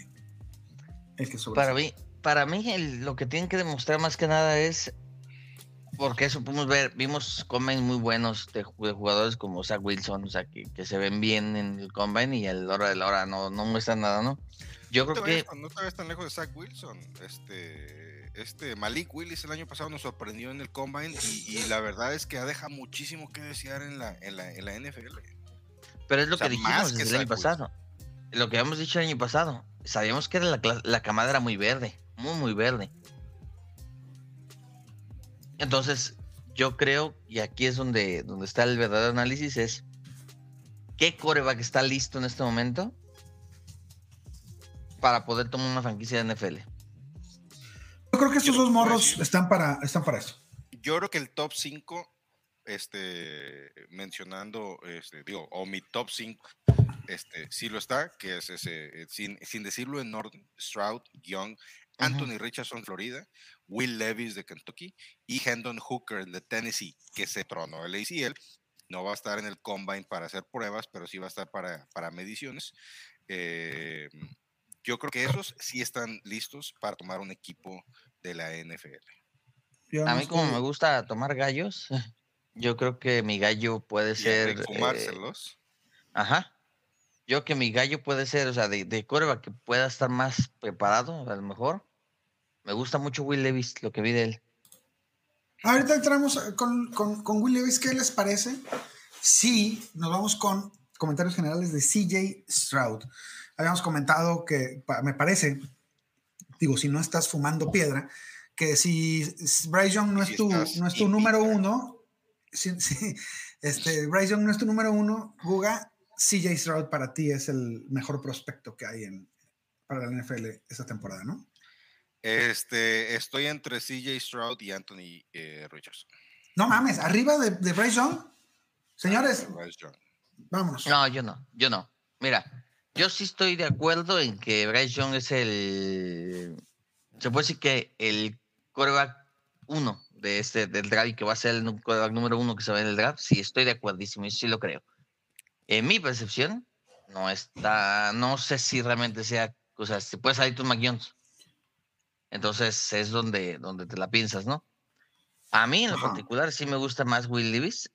el que sobresale? Para mí, para mí el- lo que tienen que demostrar más que nada es porque eso podemos ver, vimos combines muy buenos de, ju- de jugadores como Zach Wilson, o sea, que, que se ven bien en el combine y a la hora de la hora no, no muestran nada, ¿no? Yo No creo que tan- no te vayas tan lejos de Zach Wilson. Este, este Malik Willis el año pasado nos sorprendió en el Combine y, y la verdad es que deja muchísimo que desear en la, en la, en la NFL. Pero es lo O sea, que dijimos que el año Wilson. pasado. Lo que habíamos dicho el año pasado. Sabíamos que era la, la camada era muy verde. Muy, muy verde. Entonces, yo creo, y aquí es donde, donde está el verdadero análisis, es ¿qué coreback está listo en este momento para poder tomar una franquicia de NFL? Yo creo que estos dos morros están para, están para eso. Yo creo que el top 5, este, mencionando, este, digo, o mi top 5, este, sí lo está, que es ese, eh, sin, sin decirlo en orden, Stroud, Young, Anthony Richardson, Florida, Will Levis de Kentucky y Hendon Hooker de Tennessee, que se tronó el ACL. No va a estar en el combine para hacer pruebas, pero sí va a estar para, para mediciones. Eh, yo creo que esos sí están listos para tomar un equipo de la NFL. A mí como me gusta tomar gallos, yo creo que mi gallo puede Y ser... Eh, fumárselos. Ajá. Yo que mi gallo puede ser, o sea, de, de coreback que pueda estar más preparado, a lo mejor. Me gusta mucho Will Levis, lo que vi de él. Ahorita entramos con, con, con Will Levis, ¿qué les parece? Sí, nos vamos con comentarios generales de CJ Stroud. Habíamos comentado que me parece, digo, si no estás fumando piedra, que si Bryce Young no es tu, no es tu número uno, si, si, este, Bryce Young no es tu número uno, Guga, CJ Stroud para ti es el mejor prospecto que hay en, para la NFL esta temporada, ¿no? Este, estoy entre CJ Stroud y Anthony eh, Richardson. No mames, arriba de, de Bryce Young. Señores, Bryce Young. vámonos. No, yo no, yo no. Mira, yo sí estoy de acuerdo en que Bryce Young es el. Se puede decir que el coreback uno de este del draft y que va a ser el quarterback número uno que se va en el draft. Sí, estoy de acuerdísimo, y sí lo creo. En mi percepción, no está. No sé si realmente sea. O sea, si puede salir tus McJones. Entonces es donde, donde te la piensas, ¿no? A mí en lo Ajá. particular sí me gusta más Will Levis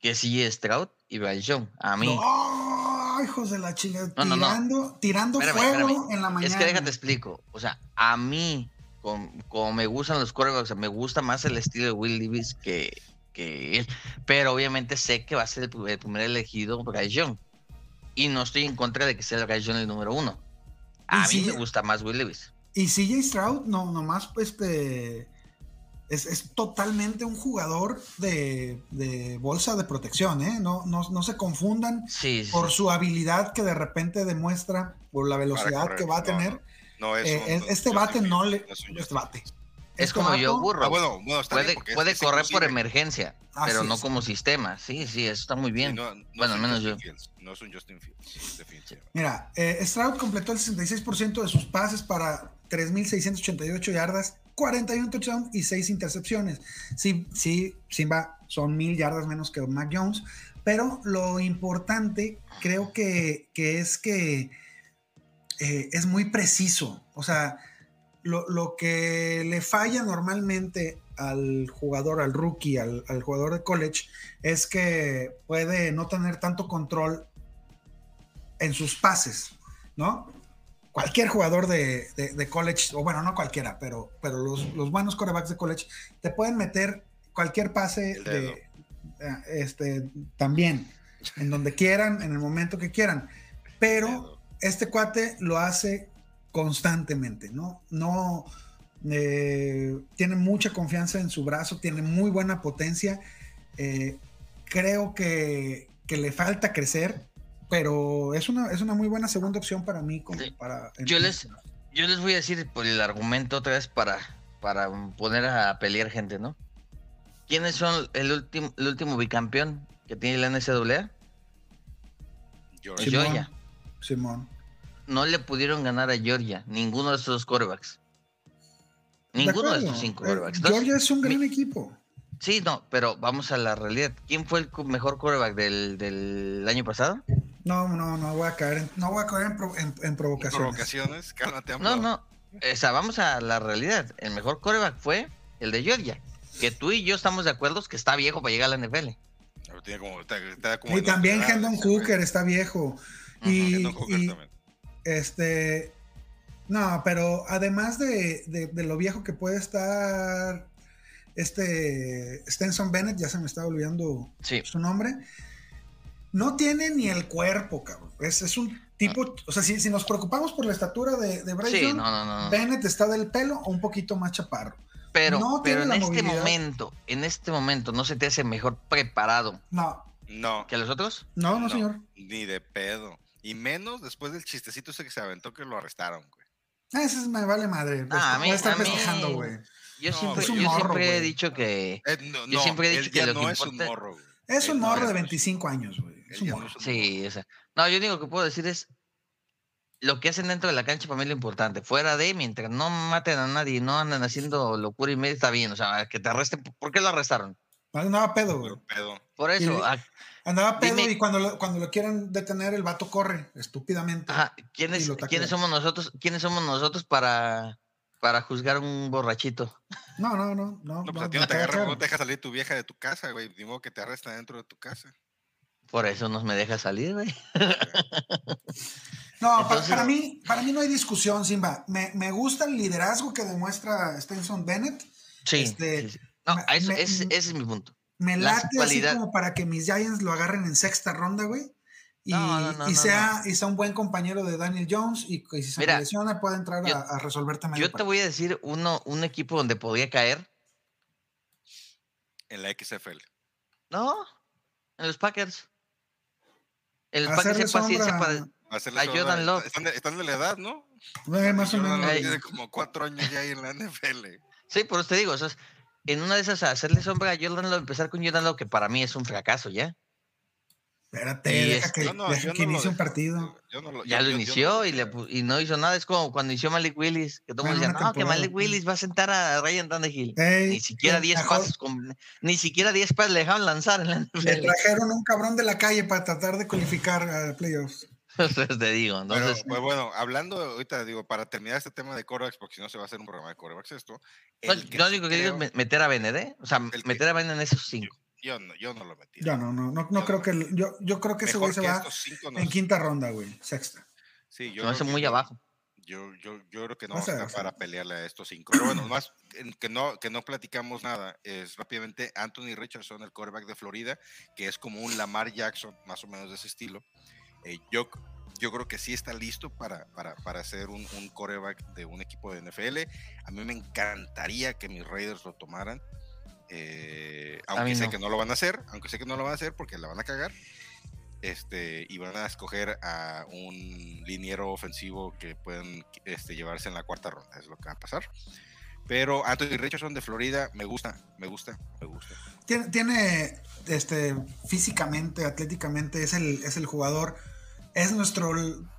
que sí Stroud y Bryce Young. A mí. No, hijos de la chingada. No, no, no. tirando, tirando Espérame, fuego espérame. en la mañana. Es que déjate explico. O sea, a mí, como, como me gustan los corebacks, o sea, me gusta más el estilo de Will Levis que, que él. Pero obviamente sé que va a ser el primer, el primer elegido Bryce Young. Y no estoy en contra de que sea Bryce Young el número uno. A mí me gusta más Will Levis. Y CJ Stroud, no, nomás, este. Es, es totalmente un jugador de, de bolsa de protección, ¿eh? No, no, no se confundan Sí, sí, por su habilidad que de repente demuestra, por la velocidad correr. que va a No, tener. No, no es Eh, un- este bate no le. es un Este bate. Es como yo burro. Ah, bueno, bueno, está bien, puede puede es correr por emergencia, Así pero no como sistema. Sí, sí, eso está muy Sí, bien. no, no Bueno, al menos Justin yo. Fields, no es un Justin Fields, definitivamente. Mira, eh, Stroud completó el 66% de sus pases para 3.688 yardas, 41 touchdowns y 6 intercepciones. Sí, sí, Simba son mil yardas menos que Mac Jones, pero lo importante creo que, que es que eh, es muy preciso. O sea, lo, lo que le falla normalmente al jugador, al rookie, al, al jugador de college, es que puede no tener tanto control en sus pases, ¿no? Cualquier jugador de, de- de college, o bueno, no cualquiera, pero, pero los, los buenos corebacks de college te pueden meter cualquier pase de, eh, este, también, en donde quieran, en el momento que quieran. Pero este cuate lo hace constantemente, ¿no? No eh, tiene mucha confianza en su brazo, tiene muy buena potencia. eh, creo que, que le falta crecer, pero es una, es una muy buena segunda opción para mí. Como Sí. para, Yo les, yo les voy a decir por el argumento otra vez para, para poner a pelear gente, ¿no? ¿Quiénes son el último, el último bicampeón que tiene la NCAA? Sí. Simón, Georgia. Simón. No le pudieron ganar a Georgia, ninguno de estos dos corebacks. Ninguno de, acuerdo. estos cinco Eh, corebacks. Entonces, Georgia es un gran mi- equipo. Sí, no, pero vamos a la realidad. ¿Quién fue el mejor coreback del, del año pasado? No, no, no voy a caer en, no voy a caer en, pro- en- en provocaciones. Provocaciones, cálmate, No, no. O sea, vamos a la realidad. El mejor coreback fue el de Georgia. Que tú y yo estamos de acuerdo que está viejo para llegar a la NFL. Pero tiene como- está- está como Y también Hendon. Hooker está viejo. Y, Hendon Hooker y, también. Este. No, pero además de, de- de lo viejo que puede estar este Stenson Bennett, ya se me está olvidando Sí. su nombre, no tiene ni el cuerpo, cabrón. Es, es un tipo, o sea, si, si nos preocupamos por la estatura de, de Bryce Sí, Young, no, no, no. no. Bennett está del pelo o un poquito más chaparro. Pero, no pero tiene en este movilidad. momento, en este momento, ¿no se te hace mejor preparado No, No, que los otros? no, no, señor. ni de pedo. Y menos después del chistecito ese que se aventó que lo arrestaron, güey. Ah, Ese es- me vale madre. Pues, Ah, a mí- estar a mí- festejando, güey. Yo No, siempre, es un yo morro, siempre he dicho que. Eh, no, Yo no, siempre he dicho que lo no que es un importa- morro, güey. Es un no morro de no es- 25 años, güey. Es un no morro. es un Sí, esa. No, yo único que puedo decir es. Lo que hacen dentro de la cancha para mí es lo importante. Fuera de, mientras no maten a nadie, no andan haciendo locura y media, está bien. O sea, que te arresten. ¿Por qué lo arrestaron? Andaba pedo, güey. Pedo. Por eso. Andaba pedo Dime- y cuando lo, cuando lo quieren detener, el vato corre estúpidamente. Ajá, ¿quiénes, lo taclean. ¿quiénes somos nosotros? ¿Quiénes somos nosotros para, para juzgar un borrachito? No, no, no. No, No, pues no, a ti no me te no te deja salir tu vieja de tu casa, güey. Ni modo que te arrestan dentro de tu casa. Por eso no me deja salir, güey. No, Entonces- para, mí, para mí no hay discusión, Simba. Me, me gusta el liderazgo que demuestra Stenson Bennett. Sí. Este, sí, sí. No, me- eso, me- ese, ese es mi punto. Me late así como para que mis Giants lo agarren en sexta ronda, güey. Y, No, no, no, y no, sea, y sea un buen compañero de Daniel Jones y que si se Mira, lesiona pueda entrar yo- a, a resolverte medio Yo te voy a decir uno, un equipo donde podría caer. En la XFL. No, en los Packers. En los Hacerle Packers hay paciencia para. A sombra- Jordan Love. Están de, están de la edad, ¿no? Eh, más o menos. Tiene como cuatro años ya ahí en la NFL. Sí, por eso te digo, o sea, en una de esas hacerle sombra a Jordan Love, empezar con Jordan Love, que para mí es un fracaso ya. Espérate, Y deja es- que, no- deja yo que no lo inicie un partido. Yo no lo- Ya yo- lo yo- yo inició y, le, y no hizo nada. Es como cuando inició Malik Willis, que todo el Bueno, decía, no, que Malik. Willis va a sentar a Ryan Tannehill. Ey, Ni siquiera le 10 trajo- pasos, con- ni siquiera 10 pasos le dejaban lanzar en la Le trajeron un cabrón de la calle para tratar de cualificar a playoffs. Entonces te digo, Pero, entonces, pues bueno, hablando ahorita, digo, para terminar este tema de corebacks, porque si no se va a hacer un programa de corebacks esto. no, que lo único que digo es meter a ¿eh? O sea, El que- meter a Bennett en esos 5. Yo no, yo no lo metí. Yo no, no, no, no creo que el- yo, yo creo que ese Mejor güey se va cinco no en quinta ronda, güey, sexta. Sí, yo Se me hace creo que muy no. abajo. Yo, yo, yo creo que no Va a vamos a ser, estar va a ser. para pelearle a estos cinco. Pero bueno, más que no, que no platicamos nada es rápidamente Anthony Richardson, el quarterback de Florida, que es como un Lamar Jackson, más o menos de ese estilo. Eh, yo, yo creo que sí está listo para, para, para ser un, un quarterback de un equipo de NFL. A mí me encantaría que mis Raiders lo tomaran. eh, aunque sé no. que no lo van a hacer, aunque sé que no lo van a hacer porque la van a cagar. Este, y van a escoger a un liniero ofensivo que pueden este, llevarse en la cuarta ronda, es lo que va a pasar. Pero Anthony Richardson de Florida me gusta, me gusta, me gusta. Tiene, tiene, este, físicamente, atléticamente, es el, es el jugador, es nuestro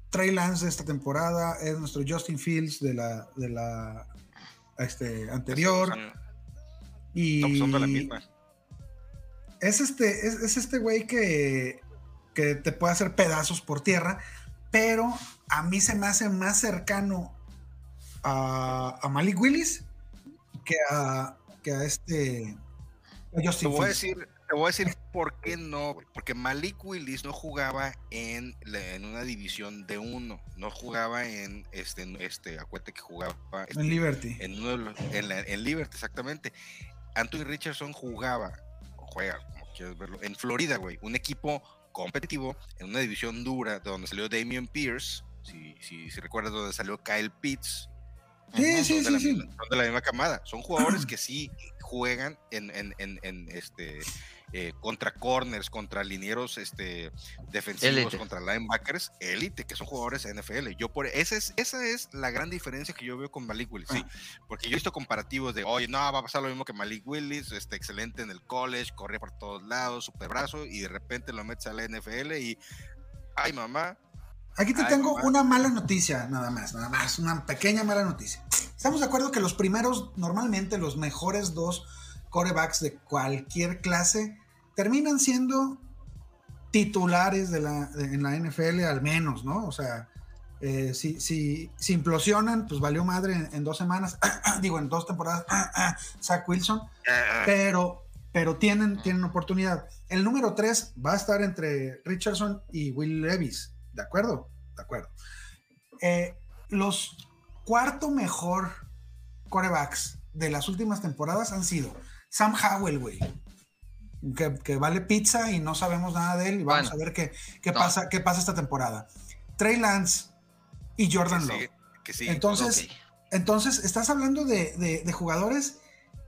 Trey Lance de esta temporada, es nuestro Justin Fields de la, de la este, anterior. Y no, pues son de la misma. es este, es, es este güey que, que te puede hacer pedazos por tierra, pero a mí se me hace más cercano a, a Malik Willis que a, que a este a Te Justin a Fields. decir, te voy a decir por qué no, porque Malik Willis no jugaba en, la- en una división de uno, no jugaba en este, este, acuérdate que jugaba este, en Liberty. en, uno de los- en, la- en Liberty, exactamente. Anthony Richardson jugaba, o juega, como quieras verlo, en Florida, güey, un equipo competitivo en una división dura, de donde salió Damian Pierce, si, si, si recuerdas, donde salió Kyle Pitts, Sí, sí, son, de sí, la sí. misma, son de la misma camada. Son jugadores que sí juegan en, en, en, en, este eh, contra corners, contra linieros este, defensivos, contra linebackers, élite, que son jugadores NFL. Yo por esa es, esa es la gran diferencia que yo veo con Malik Willis, sí. Porque yo he visto comparativos de, oye, no, va a pasar lo mismo que Malik Willis, este, excelente en el college, corría por todos lados, super brazo, y de repente lo metes a la NFL y, ay mamá, Aquí te Ay, tengo mamá. una mala noticia, nada más, nada más, una pequeña mala noticia. Estamos de acuerdo que los primeros, normalmente los mejores dos corebacks de cualquier clase, terminan siendo titulares de la, de- en la NFL al menos, ¿no? O sea, eh, si, si, si implosionan, pues valió madre en, en dos semanas, digo, en dos temporadas, Zach Wilson, pero, pero tienen, tienen oportunidad. El número 3 va a estar entre Richardson y Will Levis, ¿de acuerdo? De acuerdo. Eh, los cuarto mejor corebacks de las últimas temporadas han sido Sam Howell, güey. Que, que vale pizza y no sabemos nada de él y vamos Bueno, a ver qué, qué no. pasa, qué pasa esta temporada. Trey Lance y que Jordan sí, Love. que Entonces, entonces, estás hablando de, de- de jugadores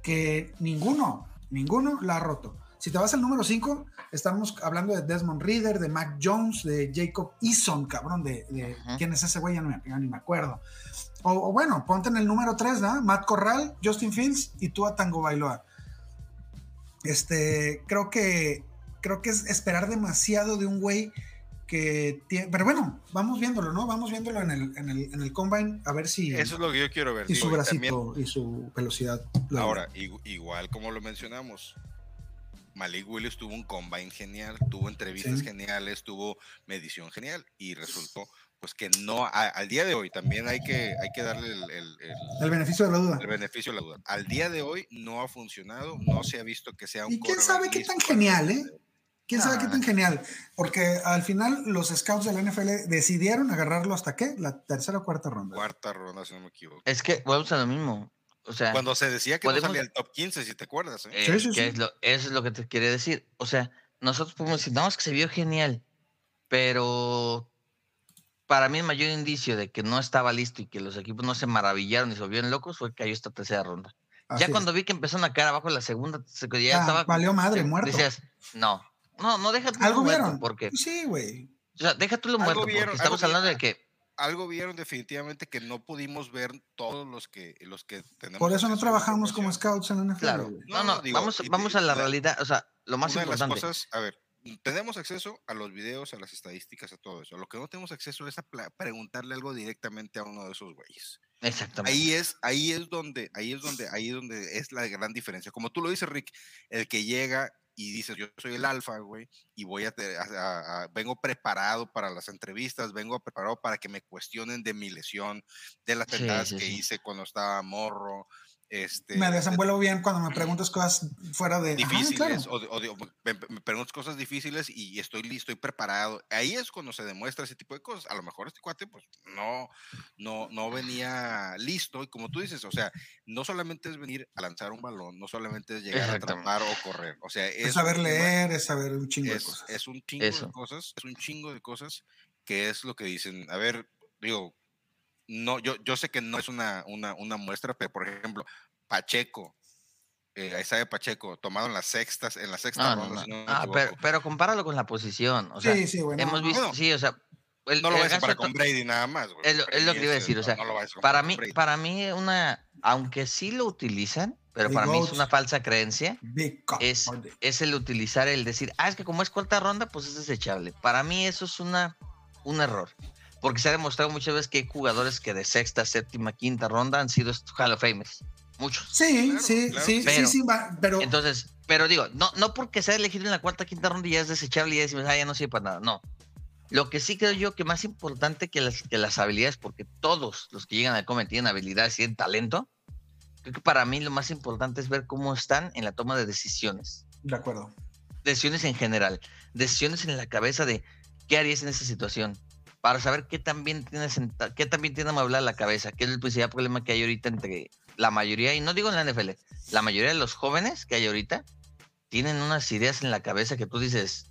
que ninguno, ninguno la ha roto. Si te vas al número 5, estamos hablando de Desmond Reader, de Mac Jones, de Jacob Eason, cabrón, de, de- quién es ese güey, ya, no me- ya ni me acuerdo. O, o bueno, ponte en el número 3, ¿no? Matt Corral, Justin Fields y tú a Tango Bailoa. Este, creo que, creo que es esperar demasiado de un güey que tiene, pero bueno, vamos viéndolo, ¿no? Vamos viéndolo en el, en el, en el combine a ver si Eso es lo que yo quiero ver. y digo, su y también- bracito y su velocidad. lo- Ahora, igu- igual como lo mencionamos, Malik Willis tuvo un combine genial, tuvo entrevistas Sí. geniales, tuvo medición genial y resultó pues que no, a- al día de hoy también hay que, hay que darle el, el- el- el beneficio de la duda. el beneficio de la duda. Al día de hoy no ha funcionado, no se ha visto que sea un Y quién sabe qué tan genial, ¿eh? ¿Quién sabe Ah. qué tan genial? Porque al final los scouts de la NFL decidieron agarrarlo hasta qué? La tercera o cuarta ronda. Cuarta ronda, si no me equivoco. Es que volvemos a lo mismo. O sea, Cuando se decía que no salía el top 15, si te acuerdas. ¿eh? eh, Sí, sí, que sí. es lo- eso es lo que te quería decir. O sea, nosotros podemos decir, no, es que se vio genial, pero para mí el mayor indicio de que no estaba listo y que los equipos no se maravillaron y se volvieron locos fue que cayó esta tercera ronda. Así ya es. cuando vi que empezaron a caer abajo en la segunda, ya Ah, estaba. valió madre, eh, muerto. Decías, no, no, no, deja tú ¿Algo lo muerto, vieron? porque, Sí, güey. o sea, deja tú lo muerto, porque vieron, estamos hablando de que, Algo vieron definitivamente que no pudimos ver todos los que, los que tenemos. Por eso no trabajamos como scouts en la NFL. claro, no, No, digo, vamos, y- vamos a la realidad, o sea, lo más Una de las importante. cosas, a ver, tenemos acceso a los videos, a las estadísticas, a todo eso. Lo que no tenemos acceso es a preguntarle algo directamente a uno de esos güeyes. Exactamente. Ahí es, ahí es donde, ahí es donde, ahí es donde es la gran diferencia. Como tú lo dices, Rick, el que llega y dices, yo soy el alfa, güey, y voy a, a- a- vengo preparado para las entrevistas, vengo preparado para que me cuestionen de mi lesión, de las Sí, tentadas sí, que sí. hice cuando estaba morro, este, Me de- desenvuelvo bien cuando me preguntas cosas fuera de. Ajá, difíciles claro. o, de- o de- o me, me preguntas cosas difíciles y estoy listo, estoy preparado. Ahí es cuando se demuestra ese tipo de cosas. A lo mejor este cuate pues no, no, no venía listo y como tú dices, o sea, no solamente es venir a lanzar un balón, no solamente es llegar a atrapar o correr. O sea, Es es saber leer, es saber un chingo de es, cosas. es un chingo Eso. de cosas, es un chingo de cosas que es lo que dicen. A ver, digo, no, yo, yo sé que no es una, una, una muestra, pero por ejemplo, Pacheco, eh, Isaiah Pacheco, tomado en las sextas, en la sexta No, ronda, no. si no me Ah, pero, compáralo con la posición. O sea, sí, sí, güey. no, hemos visto, Bueno, sí, o sea, el- No lo vayas a comparar con Brady nada más, güey. Es lo, es lo que iba a es, decir, o sea, no lo a para mí, Brady. para mí una, aunque sí lo utilizan, pero para mí es una falsa creencia, es, es el utilizar el decir, ah, es que como es cuarta ronda, pues es desechable. Para mí eso es una, un error. Porque se ha demostrado muchas veces que hay jugadores que de sexta, séptima, quinta ronda han sido Hall of Famers. Muchos. Sí, Claro, sí, claro. sí, Pero- sí, sí, pero Entonces, pero digo, no, no porque sea elegido en la cuarta, quinta ronda y ya es desechable y ya decimos, ah, ya no sirve para nada. No. Lo que sí creo yo que más importante que las, que las habilidades, porque todos los que llegan al Comet tienen habilidades y tienen talento, creo que para mí lo más importante es ver cómo están en la toma de decisiones. de acuerdo. Decisiones en general. Decisiones en la cabeza de qué harías en esa situación. Para saber qué también tiene senta- qué también tiene amueblada la cabeza, que es el principal problema que hay ahorita entre la mayoría, y no digo en la NFL, la mayoría de los jóvenes que hay ahorita tienen unas ideas en la cabeza que tú dices,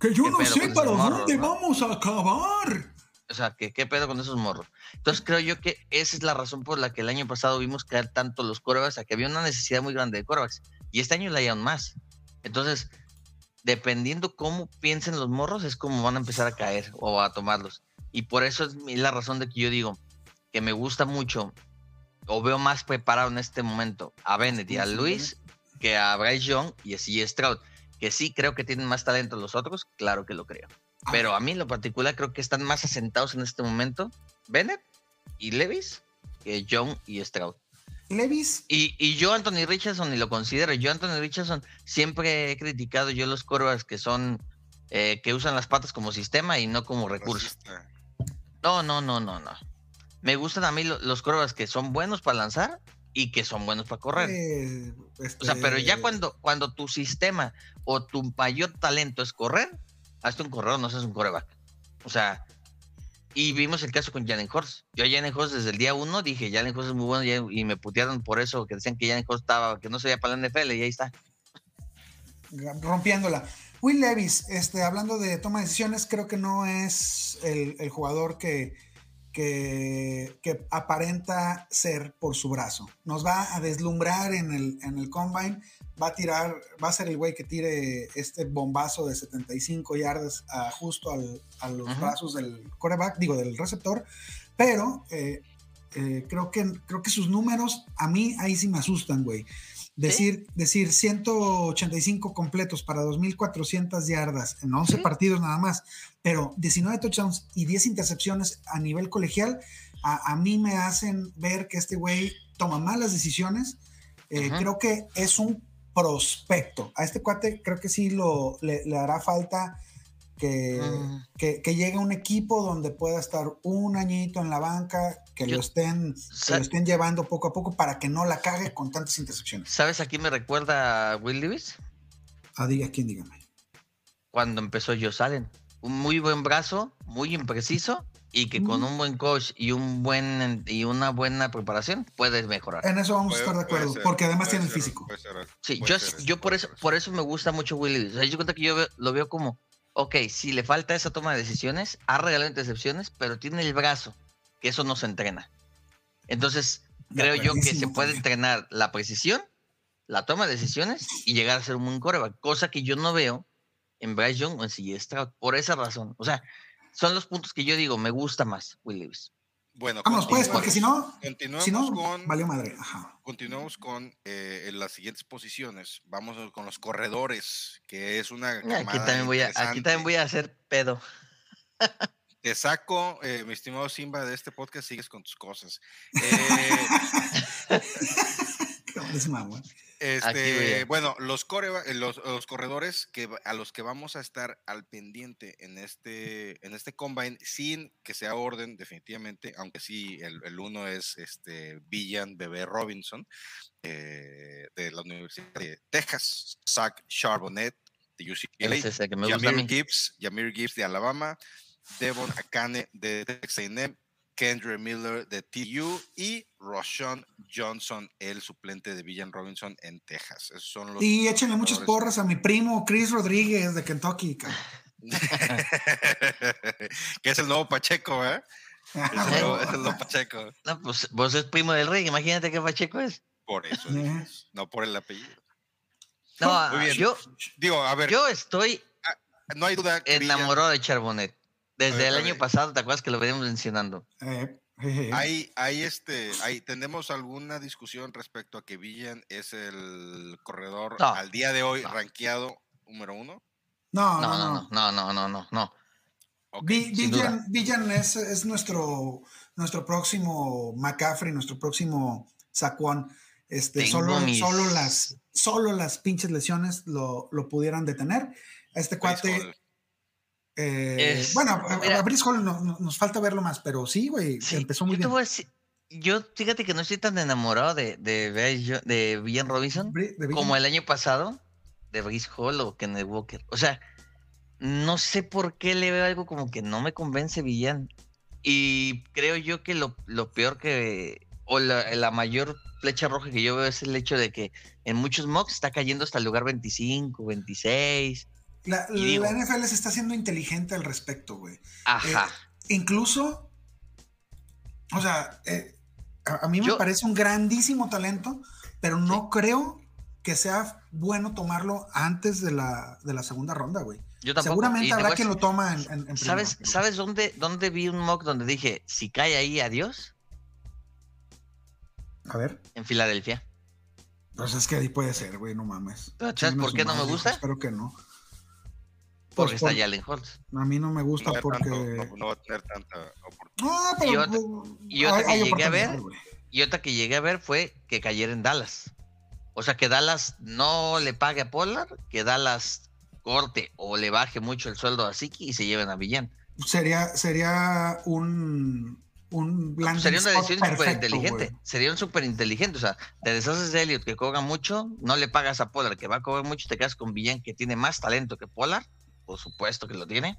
Que yo ¿Qué no sé para morros, dónde no? vamos a acabar. o sea, ¿qué, qué pedo con esos morros? Entonces creo yo que esa es la razón por la que el año pasado vimos caer tanto los corebacks, a que había una necesidad muy grande de corebacks, y este año la hay aún más. Entonces, dependiendo cómo piensen los morros, es como van a empezar a caer o a tomarlos. Y por eso es la razón de que yo digo que me gusta mucho o veo más preparado en este momento a Bennett y a Luis que a Bryce Young y a CJ Stroud, que sí creo que tienen más talento los otros, claro que lo creo. Pero a mí en lo particular creo que están más asentados en este momento Bennett y Levis que Young y Stroud. Levis, Y, y yo Anthony Richardson ni lo considero. Yo Anthony Richardson siempre he criticado yo los corebacks que son eh, que usan las patas como sistema y no como recurso. No, no, no, no, no. Me gustan a mí lo- los corebacks que son buenos para lanzar y que son buenos para correr. eh, O sea, pero ya este, cuando, cuando tu sistema o tu mayor talento es correr, hazte un corredor, no seas un coreback. O sea, y vimos el caso con Jalen Hurts. Yo a Jalen Hurts desde el día uno dije, Jalen Hurts es muy bueno y me putearon por eso, que decían que Jalen Hurts estaba, que no se veía para la NFL y ahí está. rompiéndola. Will Levis, este, hablando de toma de decisiones, creo que no es el jugador que, que, que aparenta ser por su brazo. Nos va a deslumbrar en el, en el combine, va a tirar, va a ser el güey que tire este bombazo de 75 yardas a- justo al- a los brazos del coreback, digo, del receptor, pero eh, eh, creo, que, creo que sus números a mí ahí sí me asustan, güey. Decir, decir 185 completos para 2.400 yardas en 11 Sí. partidos nada más, pero 19 touchdowns y 10 intercepciones a nivel colegial, a, a mí me hacen ver que este güey toma malas decisiones. Eh. Creo que es un prospecto. A este cuate creo que sí lo, le, le hará falta que, Mm. que, que llegue un equipo donde pueda estar un añito en la banca, que, Yo- lo, estén, que lo estén llevando poco a poco para que no la cague con tantas intercepciones. ¿Sabes a quién me recuerda a Will Levis? Ah, diga quién, dígame. Cuando empezó Joe Allen. Un muy buen brazo, muy impreciso y que con un buen coach y un buen y una buena preparación puedes mejorar. En eso vamos Puede- a estar de acuerdo, ser, porque además tiene el físico. puede ser, Sí, puede yo, ser, yo por eso ser. por eso me gusta mucho Will Levis. O sea, yo cuenta que yo veo- lo veo como, ok, si le falta esa toma de decisiones, ha regalado intercepciones, pero tiene el brazo, que eso no se entrena. Entonces, creo yo que se puede también. entrenar la precisión, la toma de decisiones y llegar a ser un buen coreback, cosa que yo no veo en Bryce Young o en CJ Stroud, por esa razón. O sea, son los puntos que yo digo, me gusta más Will Levis. Bueno, Vámonos pues, porque si no, continuamos si no, con, valió madre. Ajá. continuamos con eh, en las siguientes posiciones. Vamos con los corredores, que es una Aquí también voy a, aquí también voy a hacer pedo. Te saco, eh, mi estimado Simba, de este podcast, sigues con tus cosas. Eh. Este, bueno, los, coreba- eh, los, los corredores que, a los que vamos a estar al pendiente en este, en este combine, sin que sea orden, definitivamente, aunque sí, el, el uno es este Villan Bebé Robinson, eh, de la Universidad de Texas, Zach Charbonnet, de UCLA, mí. Gibbs, Yamir Gibbs de Alabama, Devon Akane de Texas A&M, Kendra Miller de TU y Roshan Johnson, el suplente de Villan Robinson en Texas. Esos son los Y échenle muchas porras a mi primo Chris Rodríguez de Kentucky. que es el nuevo Pacheco, ¿eh? Es el Ah, nuevo, es el nuevo Pacheco. No, pues vos es primo del rey, imagínate qué Pacheco es. Por eso, Eh. no por el apellido. No, Muy bien. yo, Digo, a ver, yo estoy no hay duda que Villan- enamorado de Charbonnet. Desde ver, el año pasado, ¿te acuerdas que lo veníamos mencionando? Eh, jeje. Hay, hay este, hay, ¿tenemos alguna discusión respecto a que Villan es el corredor No. al día de hoy No. rankeado número uno? No, No, no, no, no, no, no, no. Ok. Vi- sin Villan, Villan es, es nuestro, nuestro próximo McCaffrey, nuestro próximo Saquon. Este, solo, mis- solo, las, solo las pinches lesiones lo, lo pudieran detener. Este cuate. Eh, Es- bueno, a, mira. a Brice Hall no- no- nos falta verlo más, pero sí, güey, Sí, empezó muy yo te bien. voy a decir- yo fíjate que no estoy tan enamorado de, de, de Villan Robinson Bri- de Villan. como el año pasado de Brice Hall o Kenneth Walker. O sea, no sé por qué le veo algo como que no me convence Villan. Y creo yo que lo, lo peor que, o la, la mayor flecha roja que yo veo es el hecho de que en muchos mocks está cayendo hasta el lugar 25, 26. La, digo- NFL se está haciendo inteligente al respecto, güey. Ajá. Incluso, o sea, eh, a, a mí me Yo- parece un grandísimo talento, pero no creo que sea bueno tomarlo antes de la, de la segunda ronda, güey. yo tampoco. Seguramente habrá quien lo toma en, en, en ¿Sabes, pero- ¿Sabes dónde, dónde vi un mock donde dije, si cae ahí, adiós? A ver, En Filadelfia. pues es que ahí puede ser, güey, no mames. ¿Sabes Chingue por qué no me gusta? Espero que no. Porque Pues está por- Jalen Hurts. A mí no me No, gusta a porque... tanto- no- no va a tener tanta oportunidad. No, pero... Y otra- pues, y otra hay- que hay llegué a ver, güey. Y otra que llegué a ver fue que cayera en Dallas. O sea, que Dallas no le pague a Pollard, que Dallas corte o le baje mucho el sueldo a Siki y se lleven a Villan. Sería, sería un... Un landing Sería una decisión súper inteligente. Sería un súper inteligente. O sea, te deshaces de Elliot que cobra mucho, no le pagas a Pollard que va a cobrar mucho, te quedas con Villan que tiene más talento que Pollard. Por supuesto que lo tiene.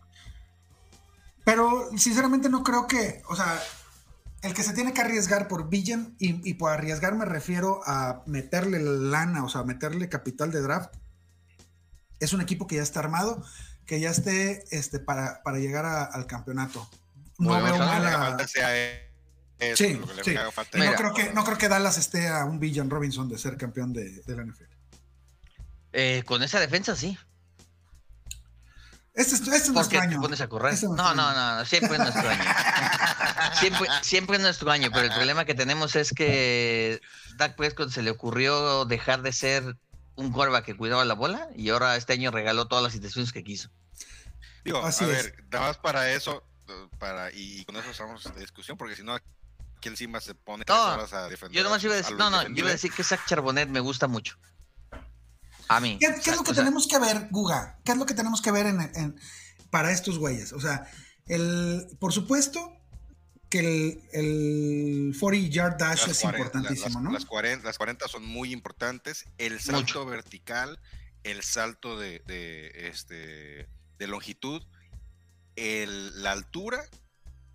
Pero sinceramente no creo que, o sea, el que se tiene que arriesgar por Villan, y, y por arriesgar me refiero a meterle lana, o sea, meterle capital de draft, es un equipo que ya está armado, que ya esté este, para, para llegar a- al campeonato. No veo mala. eso, Sí, lo que le sí. haga falta y no Mira. creo, que, no creo que Dallas esté a un Villan Robinson de ser campeón de, de la NFL. Eh, con esa defensa, sí. Este es, este es Porque nuestro te año. pones a correr. Este es No, no, no, no, siempre es nuestro año. Siempre, siempre es nuestro año, pero el problema que tenemos es que Dak Prescott se le ocurrió dejar de ser un quarterback que cuidaba la bola y ahora este año regaló todas las situaciones que quiso. Digo, Así a es. ver, nada más para eso, para, y con eso estamos en discusión, porque si no, aquí encima se pone tres No, horas a defender. Yo nomás iba a decir, no, no, yo iba a decir que Zach Charbonnet me gusta mucho. A mí. ¿Qué, qué es lo que O sea, tenemos que ver, Guga? ¿Qué es lo que tenemos que ver en, en- para estos güeyes? O sea, el, por supuesto que el, el 40 yard dash Las es 40, importantísimo, las, ¿no? Las 40, las 40 son muy importantes. El salto vertical, el salto de, de, este, de longitud, el- la altura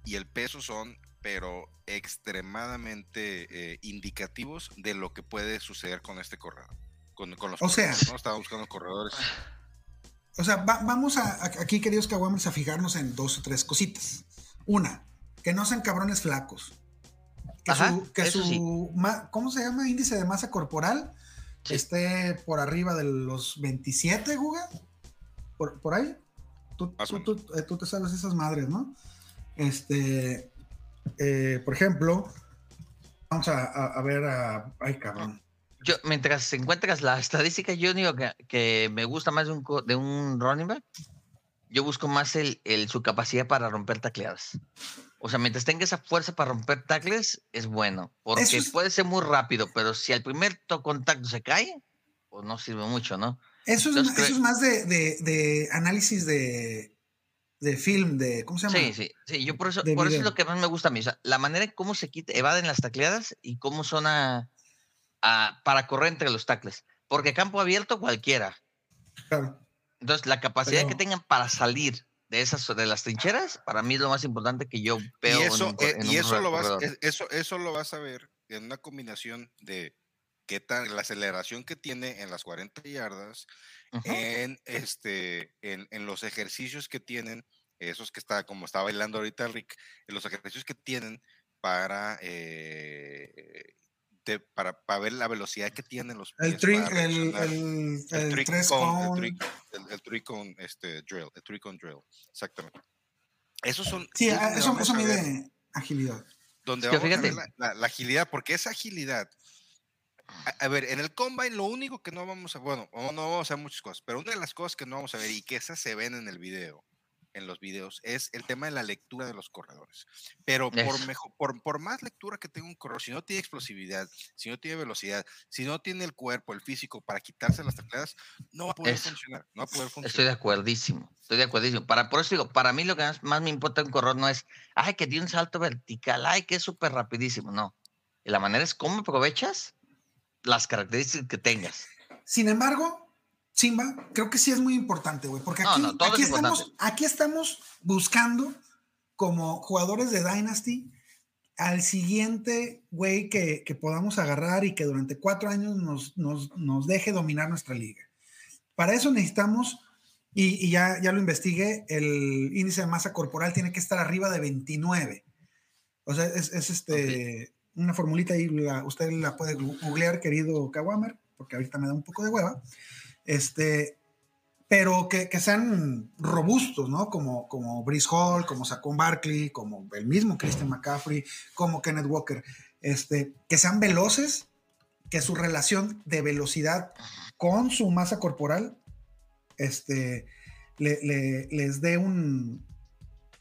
y el peso son, pero extremadamente eh, indicativos de lo que puede suceder con este corredor. Con, con los O sea- ¿no? Estaba buscando corredores. O sea, va- vamos a, a- aquí, queridos Kawamers, a fijarnos en dos o tres cositas. Una, que no sean cabrones flacos. Que Ajá, su, que su sí. ma- ¿cómo se llama? Índice de masa corporal Sí. esté por arriba de los 27, Guga. Por, por ahí. Tú, tú- tú- eh, tú te sabes esas madres, ¿no? Este, eh, por ejemplo, vamos a, a- a ver a. Ay, cabrón. Yo, mientras encuentras la estadística, yo digo que, que me gusta más de un, de un running back. Yo busco más el, el- su capacidad para romper tacleadas. O sea, mientras tenga esa fuerza para romper tackles, es bueno. Porque es- puede ser muy rápido, pero si al primer to- contacto se cae, pues no sirve mucho, ¿no? Eso es, Entonces, eso es más de, de- de análisis de, de film, de. ¿Cómo se llama? Sí, sí, sí. Yo por eso, por eso es lo que más me gusta a mí. O sea, la manera en cómo se quita, evaden las tacleadas y cómo son a, a- para correr entre los tackles. Porque campo abierto cualquiera. Entonces, la capacidad que Pero- tengan para salir de esas de las trincheras, para mí es lo más importante que yo veo y en eso, un, cor- eh, en y un eso lo vas, eso, eso lo vas a ver en una combinación de qué tan, la aceleración que tiene en las 40 yardas, Ujú. en este, en, en los ejercicios que tienen, esos que está, como está bailando ahorita Rick, en los ejercicios que tienen para, eh, de- para, para ver la velocidad que tienen los El, pies el, reaccionar. el, El el tres cone, con. el el- el three cone, este, drill, el three cone drill, exactamente. Esos son. Sí, es a- donde eso, eso mide agilidad. donde vamos a ver fíjate. la, la- la agilidad, porque esa agilidad. A, a ver, en el combine lo único que no vamos a, bueno, no vamos a ver muchas cosas, pero una de las cosas que no vamos a ver y que esas se ven en el video, en los videos, es el tema de la lectura de los corredores. Pero por, mejor, por, por más lectura que tenga un corredor, si no tiene explosividad, si no tiene velocidad, si no tiene el cuerpo, el físico para quitarse las tacleadas, no va a poder Eso. funcionar. No va a poder Estoy de funcionar. acuerdísimo, estoy de acuerdísimo. Para, por eso digo, para mí lo que más, más me importa un corredor no es, ay, que dio un salto vertical, ay, que es súper rapidísimo. No. Y la manera es cómo aprovechas las características que tengas. Sin embargo, Simba, creo que sí es muy importante, güey, porque aquí, no, todo aquí, es estamos, aquí estamos buscando como jugadores de Dynasty al siguiente güey que, que podamos agarrar y que durante cuatro años nos, nos, nos deje dominar nuestra liga. Para eso necesitamos, y, y ya, ya lo investigué, el índice de masa corporal tiene que estar arriba de 29. O sea, es, es este, una formulita ahí, la- usted la puede googlear, querido Kawamer, porque ahorita me da un poco de hueva. Este, pero que, que sean robustos, ¿no? Como, como Brice Hall, como Saquon Barkley, como el mismo Christian McCaffrey, como Kenneth Walker, este, que sean veloces, que su relación de velocidad con su masa corporal este, le- le- les dé un,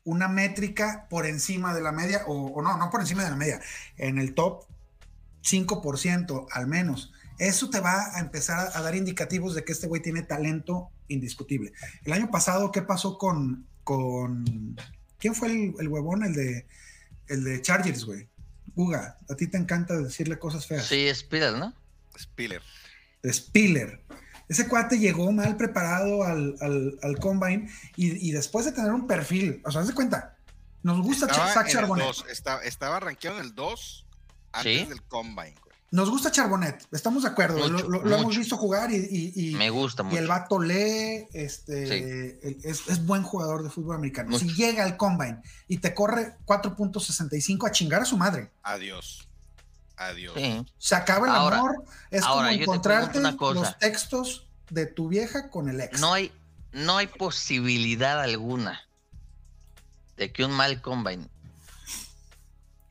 una métrica por encima de la media, o, o no, no por encima de la media, en el top 5% al menos. Eso te va a empezar a, a dar indicativos de que este güey tiene talento indiscutible. El año pasado, ¿qué pasó con, con quién fue el, el huevón, el de, el de Chargers, güey? Uga, a ti te encanta decirle cosas feas. Sí, es Spider, ¿no? Spiller. Spiller. Ese cuate llegó mal preparado al, al, al combine y, y después de tener un perfil, o sea, haz de cuenta, nos gusta Estaba Zach en el Charbonnet. dos, estaba, estaba rankeado en el 2 antes Sí. del combine, güey. Nos gusta Charbonnet, estamos de acuerdo, Mucho, lo, lo- lo hemos visto jugar y, y- y- Me gusta y mucho. el vato lee, este, el- es, es buen jugador de fútbol americano. Si llega al combine y te corre 4.65 a chingar a su madre, Adiós. Adiós. Sí. se acaba el Ahora- amor, es ahora, como te encontrarte los textos de tu vieja con el ex. No hay, no hay posibilidad alguna de que un mal combine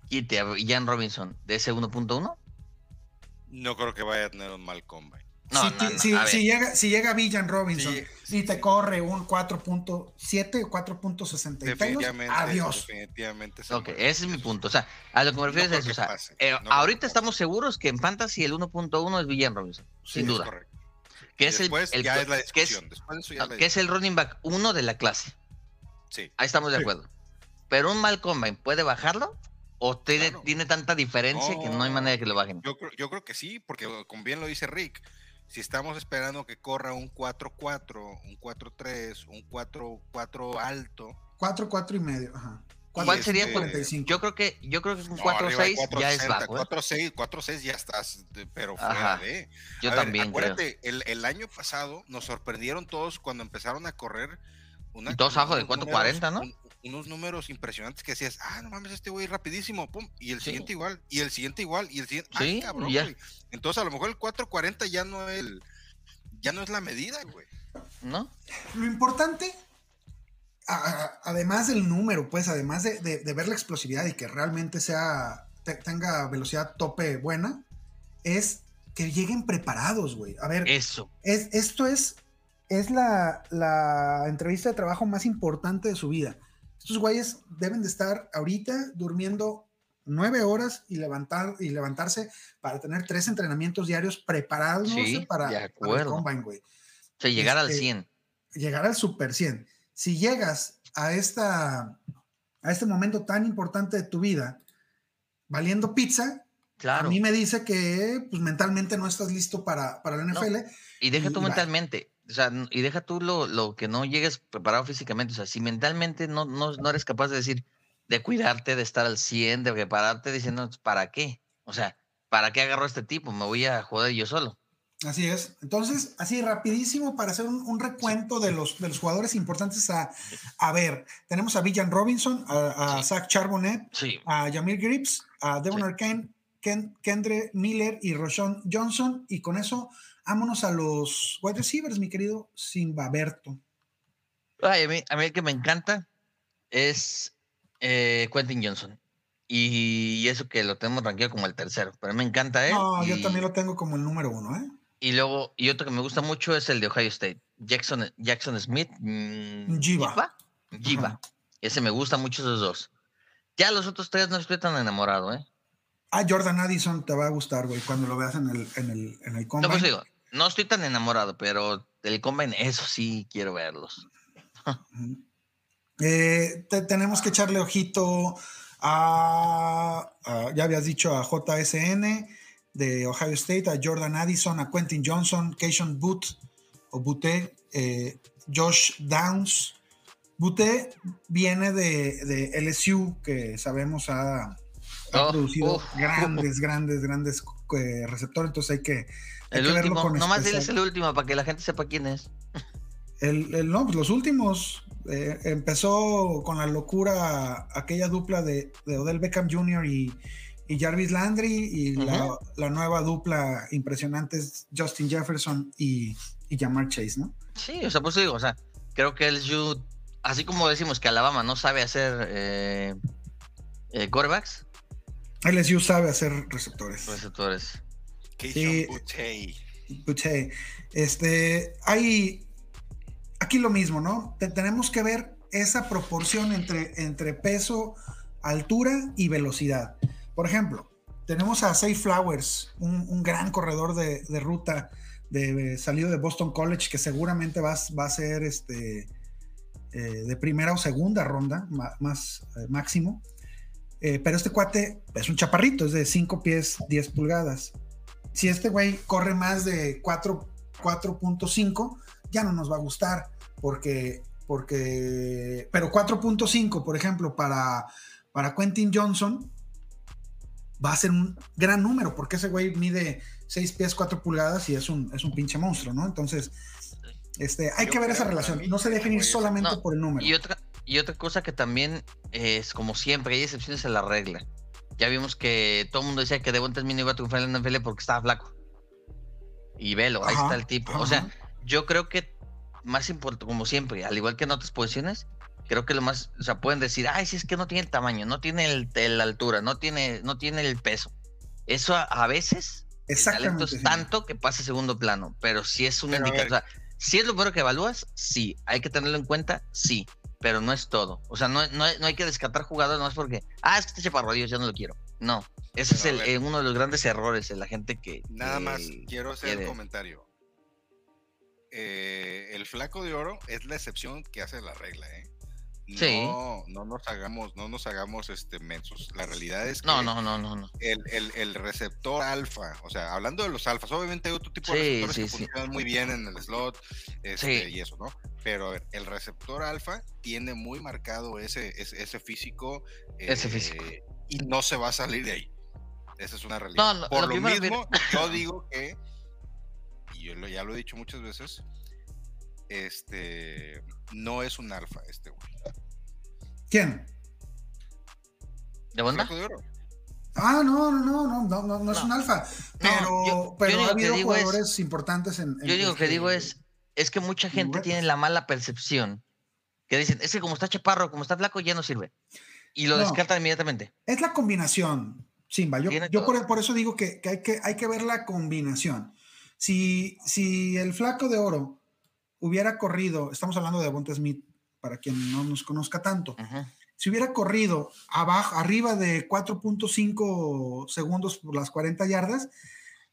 quite a Jan Robinson de ese 1.1. No creo que vaya a tener un mal combine. No, si, no, si- llega, si llega Villan Robinson Sí, y te corre un 4.7 o 4.60 y pelos, Definitivamente. adiós. Definitivamente. se Ok, muere. ese es mi punto. O sea, a lo que me refiero No es eso. que O sea, pase, eh, ahorita que estamos seguros que en Fantasy el 1.1 es Villan Robinson, Sí, sin Es duda. correcto. Que es, el, Después el- ya es la que es- discusión. Ya es la que es el running back 1 de la clase. Sí. Ahí estamos de Sí. acuerdo. Pero un mal combine, ¿puede bajarlo? ¿O tiene, Claro. tiene tanta diferencia que no hay No. manera de que lo bajen? Yo creo, yo creo que sí, porque como bien lo dice Rick, si estamos esperando que corra un 4-4, un 4-3, un 4-4 alto, 4, 4 y medio. Ajá. ¿Cuál sería tu- 45. Yo creo que yo creo que un no, 4-6 arriba de ya es 460, bajo. ¿eh? 4-6, 4-6 ya estás, pero fuera Ajá, de. Yo A ver, también creo. acuérdate, el, el año pasado nos sorprendieron todos cuando empezaron a correr. Una, todos abajo de unos 4.40, ¿no? un- unos números impresionantes que decías, ah, no mames, este güey rapidísimo, pum, y el Sí. siguiente igual, y el siguiente igual, y el siguiente, Sí, ay, cabrón, ya. güey. Entonces a lo mejor el 4.40 ya no es el, ya no es la medida, güey. ¿No? Lo importante, a- a- además del número, pues, además de, de- de ver la explosividad y que realmente sea, te- tenga velocidad tope buena, es que lleguen preparados, güey. A ver, Eso. es, esto es, es la, la entrevista de trabajo más importante de su vida. Estos güeyes deben de estar ahorita durmiendo nueve horas y, levantar, y levantarse para tener tres entrenamientos diarios preparados Sí, para, para el combine, güey. O sea, llegar al Este, 100. Llegar al super 100. Si llegas a, esta, a este momento tan importante de tu vida valiendo pizza, Claro. a mí me dice que pues, mentalmente no estás listo para, para la No. NFL. Y deja tú mentalmente. O sea, y deja tú lo, lo que no llegues preparado físicamente. O sea, si mentalmente no, no, no eres capaz de decir, de cuidarte, de estar al 100, de prepararte, diciendo, ¿para qué? O sea, ¿para qué agarro a este tipo? Me voy a joder yo solo. Así es. Entonces, así rapidísimo para hacer un, un recuento de los, de los jugadores importantes a, a ver. Tenemos a Villan Robinson, a, a Sí. Zach Charbonnet, Sí. a Jamir Grips, a Devon Sí. Arcane, Ken, Kendre Miller y Roshon Johnson. Y con eso, vámonos a los wide receivers, mi querido Simbaberto. Ay, a mí, a mí el que me encanta es eh, Quentin Johnson. Y eso que lo tenemos rankeado como el tercero. Pero me encanta él. No, yo también lo tengo como el número uno, ¿eh? Y luego, y otro que me gusta mucho es el de Ohio State. Jackson, Jackson Smith. mm, Jiva. Ese me gusta mucho esos dos. Ya los otros tres no estoy tan enamorado, ¿eh? Ah, Jordan Addison te va a gustar, güey, cuando lo veas en el, en el, en el No, pues digo, no estoy tan enamorado, pero el combine, eso sí quiero verlos. Eh, te- tenemos que echarle ojito a, a- ya habías dicho, a JSN de Ohio State, a Jordan Addison, a Quentin Johnson, Keishon Boot o Butte, eh, Josh Downs. Butte viene de, de LSU, que sabemos ha, ha Oh, producido uf. grandes, grandes, grandes eh, receptores, entonces hay que, hay El que verlo último, con nomás especial- diles el último para que la gente sepa quién es. El, el- no, pues los últimos. eh, empezó con la locura aquella dupla de, de Odell Beckham Jr. y, y Jarvis Landry. Y la, nueva dupla impresionante es Justin Jefferson y, y Jamar Chase, ¿no? Sí, o sea, pues digo, o sea, creo que LSU, así como decimos que Alabama no sabe hacer eh, eh, quarterbacks, LSU sabe hacer receptores. receptores. Este, hay aquí lo mismo, ¿no? Te- tenemos que ver esa proporción entre, entre peso, altura y velocidad. Por ejemplo, tenemos a Safe Flowers, un, un gran corredor de, de ruta de, salido de Boston College que seguramente va, a- va a ser este, eh, de primera o segunda ronda, más eh, máximo. Eh, pero este cuate es un chaparrito, es de 5 pies 10 pulgadas si este güey corre más de 4 4.5, ya no nos va a gustar, porque, porque, pero 4.5, por ejemplo, para, para Quentin Johnson, va a ser un gran número, porque ese güey mide 6 pies 4 pulgadas y es un, es un pinche monstruo, ¿no? Entonces, este, hay Yo que ver esa relación, mí no se ese dejen ir güey es- solamente No, por el número. Y otra, y otra cosa que también es, como siempre, hay excepciones a la regla. Ya vimos que todo el mundo decía que Devonta Smith no iba a triunfar en la NFL porque estaba flaco. Y velo, ahí Ajá, está el tipo. O ajá. sea, yo creo que más importante, como siempre, al igual que en otras posiciones, creo que lo más, o sea, pueden decir, ay, si es que no tiene el tamaño, no tiene la altura, no tiene, no tiene el peso. Eso a, a veces, el talento es tanto que pasa a segundo plano, pero si es un Pero indicador, o sea, si es lo primero que evalúas, sí, hay que tenerlo en cuenta, sí, pero no es todo. O sea, no, no, no hay que descartar jugadores, es porque, ah, es que este chaparro, Dios, ya no lo quiero. No, ese es el, eh, uno de los grandes errores de la gente que... Nada más quiero hacer quiere- el comentario. Eh, el flaco de oro es la excepción que hace la regla, ¿eh? No, Sí. no nos hagamos, no nos hagamos este mensos. La realidad es que No, no, no, no, no. El, el- el receptor alfa, o sea, hablando de los alfas, obviamente hay otro tipo de receptores sí, que sí. funcionan muy bien en el slot este, Sí. y eso, ¿no? Pero ver, el receptor alfa tiene muy marcado ese, ese, ese físico. Ese físico. eh, Y no se va a salir de ahí. Esa es una realidad. No, Por lo mismo, yo digo que, y yo lo- ya lo he dicho muchas veces, este no es un alfa este güey. ¿Quién? ¿De onda? Flaco de oro. Ah, no, no, no, no, no, no, no es No. un alfa. Pero, yo- yo pero digo ha que habido digo es- jugadores importantes en. en Yo digo que este- digo es, es que mucha gente tiene la mala percepción, que dicen, es que como está chaparro, como está flaco, ya no sirve. Y lo No. descartan inmediatamente. Es la combinación, Simba. Yo, yo por eso digo que, que hay que hay que ver la combinación. Si, si el flaco de oro hubiera corrido, estamos hablando de Bonte Smith, para quien no nos conozca tanto, si hubiera corrido abajo, arriba de 4.5 segundos por las 40 yardas,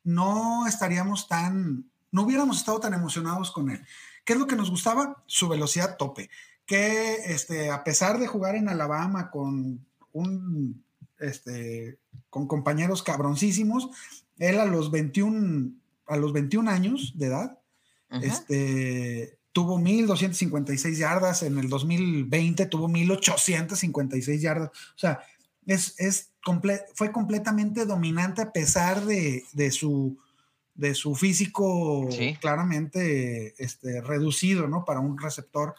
no estaríamos tan, no hubiéramos estado tan emocionados con él. ¿Qué es lo que nos gustaba? Su velocidad tope. Que este, a pesar de jugar en Alabama con un, este, con compañeros cabroncísimos, él a los 21, a los 21 años de edad, Este, tuvo 1256 yardas, en el 2020 tuvo 1856 yardas. O sea, es, es comple- fue completamente dominante a pesar de, de su, de su físico Sí. claramente este, reducido, ¿no? Para un receptor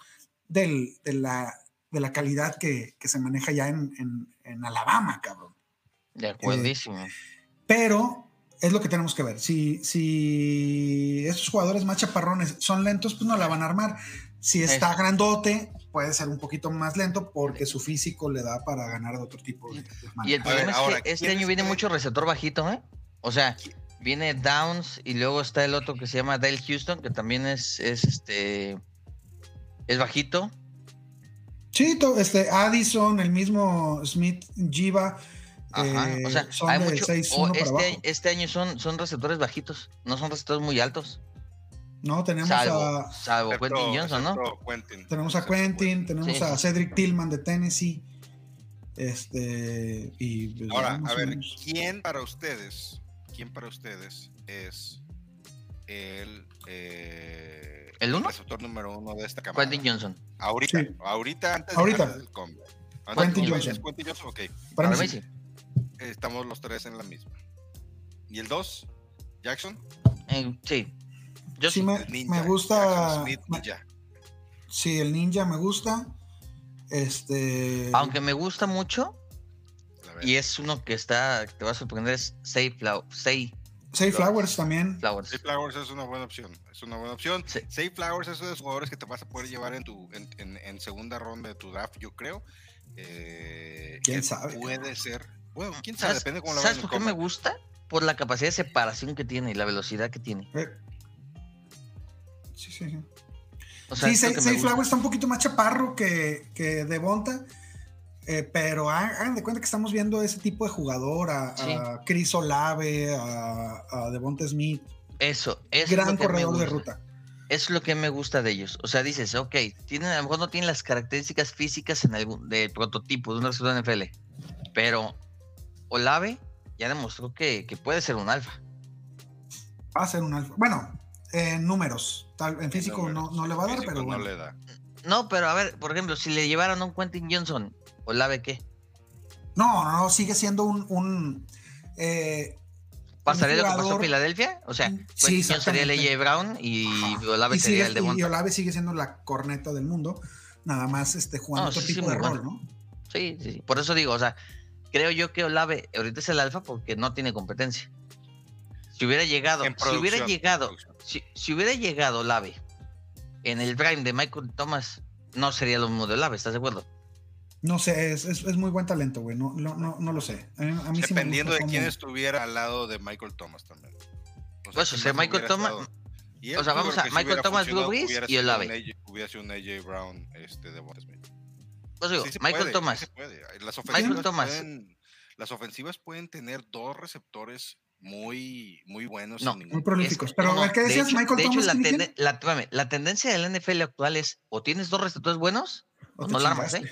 del- de, la, de la calidad que, que se maneja ya en, en- en Alabama, cabrón. De acuerdísimo. Pero es lo que tenemos que ver. Si, si estos jugadores más chaparrones son lentos, pues no la van a armar. Si está grandote, puede ser un poquito más lento porque su físico le da para ganar de otro tipo de, de Y el ver, problema es ahora, que este ¿quién año viene mucho receptor bajito, ¿eh? O sea, viene Downs y luego está el otro que se llama Dale Houston, que también es, es este. Es bajito. Sí, este, Addison, el mismo Smith, Jiva, Ajá. eh, o sea, son hay de mucho. 6-1 o para este, abajo. año- este año son, son receptores bajitos, no son receptores muy altos. No, tenemos Salvo, a, salvo Excepto- Quentin Johnson, ¿no? Quentin. tenemos a Quentin, tenemos Sí, a. Cedric Tillman de Tennessee. Este, y pues, Ahora, a ver, menos. ¿quién para ustedes, quién para ustedes es el, eh, ¿El uno? receptor número uno de esta cámara? Quentin Johnson. Ahorita, Sí. ahorita antes, Ahorita. antes del combo. Quentin combo, Johnson. ¿es Quentin Johnson, ok. Para Para mí mí sí. Estamos los tres en la misma. ¿Y el dos? ¿Jackson? Eh, sí. Yo Sí sí. me, El ninja, me gusta, Smith, me- sí, el ninja me gusta. Este, Aunque me gusta mucho, y es uno que está, te va a sorprender, es Say Flow, Say Say Flowers también. Flowers. Say Flowers es una buena opción. Es una buena opción. Sí. Say Flowers es uno de los jugadores que te vas a poder llevar en tu en, en- en segunda ronda de tu draft, yo creo. Eh, ¿Quién que sabe? Puede ser. Bueno, quién sabe, ¿Sabes, depende cómo lo ¿sabes vean por qué me gusta? Por la capacidad de separación que tiene y la velocidad que tiene. Eh, Sí, sí, sí. O sea, sí. Flowers está un poquito más chaparro que, que Devonta. eh, pero ha- hagan de cuenta que estamos viendo ese tipo de jugador, a, Sí. a Chris Olave, a, a Devonta Smith, Eso, eso es gran lo que me corredor de ruta. Es lo que me gusta de ellos. O sea, dices, ok, tienen, a lo mejor no tienen las características físicas en algún, de prototipo de un receptor NFL, pero Olave ya demostró que, que puede ser un alfa. Va a ser un alfa. Bueno, en números, tal, en físico no, números, no le va a dar, pero no bueno. le da. No, pero a ver, por ejemplo, si le llevaran a un Quentin Johnson, Olave, ¿qué? No, no, no, sigue siendo un, un eh, ¿Pasaría lo que pasó en Filadelfia? O sea, Sí, Quentin Johnson sería el. AJ Brown y Ajá. Olave y, sería sigue- el de y. Olave sigue siendo la corneta del mundo, nada más este, jugando No, otro sí, tipo de rol, bueno. ¿no? Sí, sí, sí. Por eso digo, o sea, creo yo que Olave ahorita es el alfa porque no tiene competencia. Si hubiera llegado, si hubiera llegado, si, si hubiera llegado Olave en el prime de Michael Thomas, no sería lo mismo de Olave, ¿estás de acuerdo? No sé, es, es- es muy buen talento, güey. No, no, no, no lo sé. A mí, a mí sí me Dependiendo de quién estuviera al lado de Michael Thomas también. O Pues, o sea, Michael Thomas- o sea, vamos a Michael Thomas, Drew Brees y Olave. Sido un AJ Brown este, de Smith. Pues digo, Sí se Michael puede, sí Thomas, se puede. Las Michael ofensivas, Thomas. Pueden, las ofensivas pueden tener dos receptores muy, muy buenos. No, Muy prolíficos. Pero no, el que de decías, hecho- Michael de hecho, Thomas. la, ¿quién tende- quiere? la- la tendencia del NFL actual es o tienes dos receptores buenos o no la armas. ¿eh?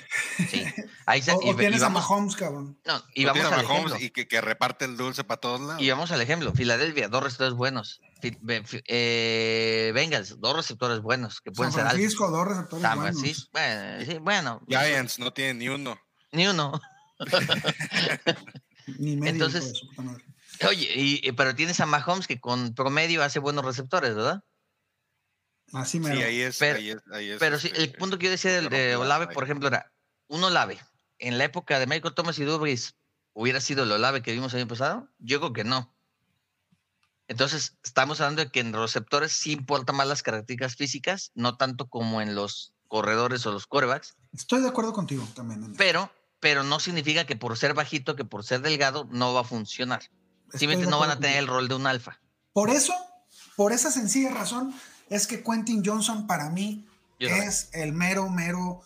Sí. Ahí está, O, y, o tienes y a Mahomes, cabrón. no, y O vamos tienes a Mahomes y que, que reparte el dulce para todos lados. Y vamos al ejemplo. Filadelfia, dos receptores buenos. Eh, Bengals, dos receptores buenos que pueden San ser altos. Francisco, dos receptores San buenos. Bueno, sí, bueno, Giants no tienen ni uno. ni uno. Ni medio. Entonces-. Oye, y- pero tienes a Mahomes que con promedio hace buenos receptores, ¿verdad? Así me Sí, ahí es. Pero- ahí es, ahí es, Pero sí, el este, punto que yo decía del de Olave, por ejemplo, era un Olave. En la época de Michael Thomas y Brees, ¿hubiera sido el Olave que vimos el año pasado? Yo creo que no. Entonces, estamos hablando de que en los receptores sí importan más las características físicas, no tanto como en los corredores o los quarterbacks, Estoy de acuerdo contigo también. en- pero, pero no significa que por ser bajito, que por ser delgado, no va a funcionar. estoy Simplemente no van a tener el rol de un alfa. Por eso, por esa sencilla razón, es que Quentin Johnson para mí es el mero, mero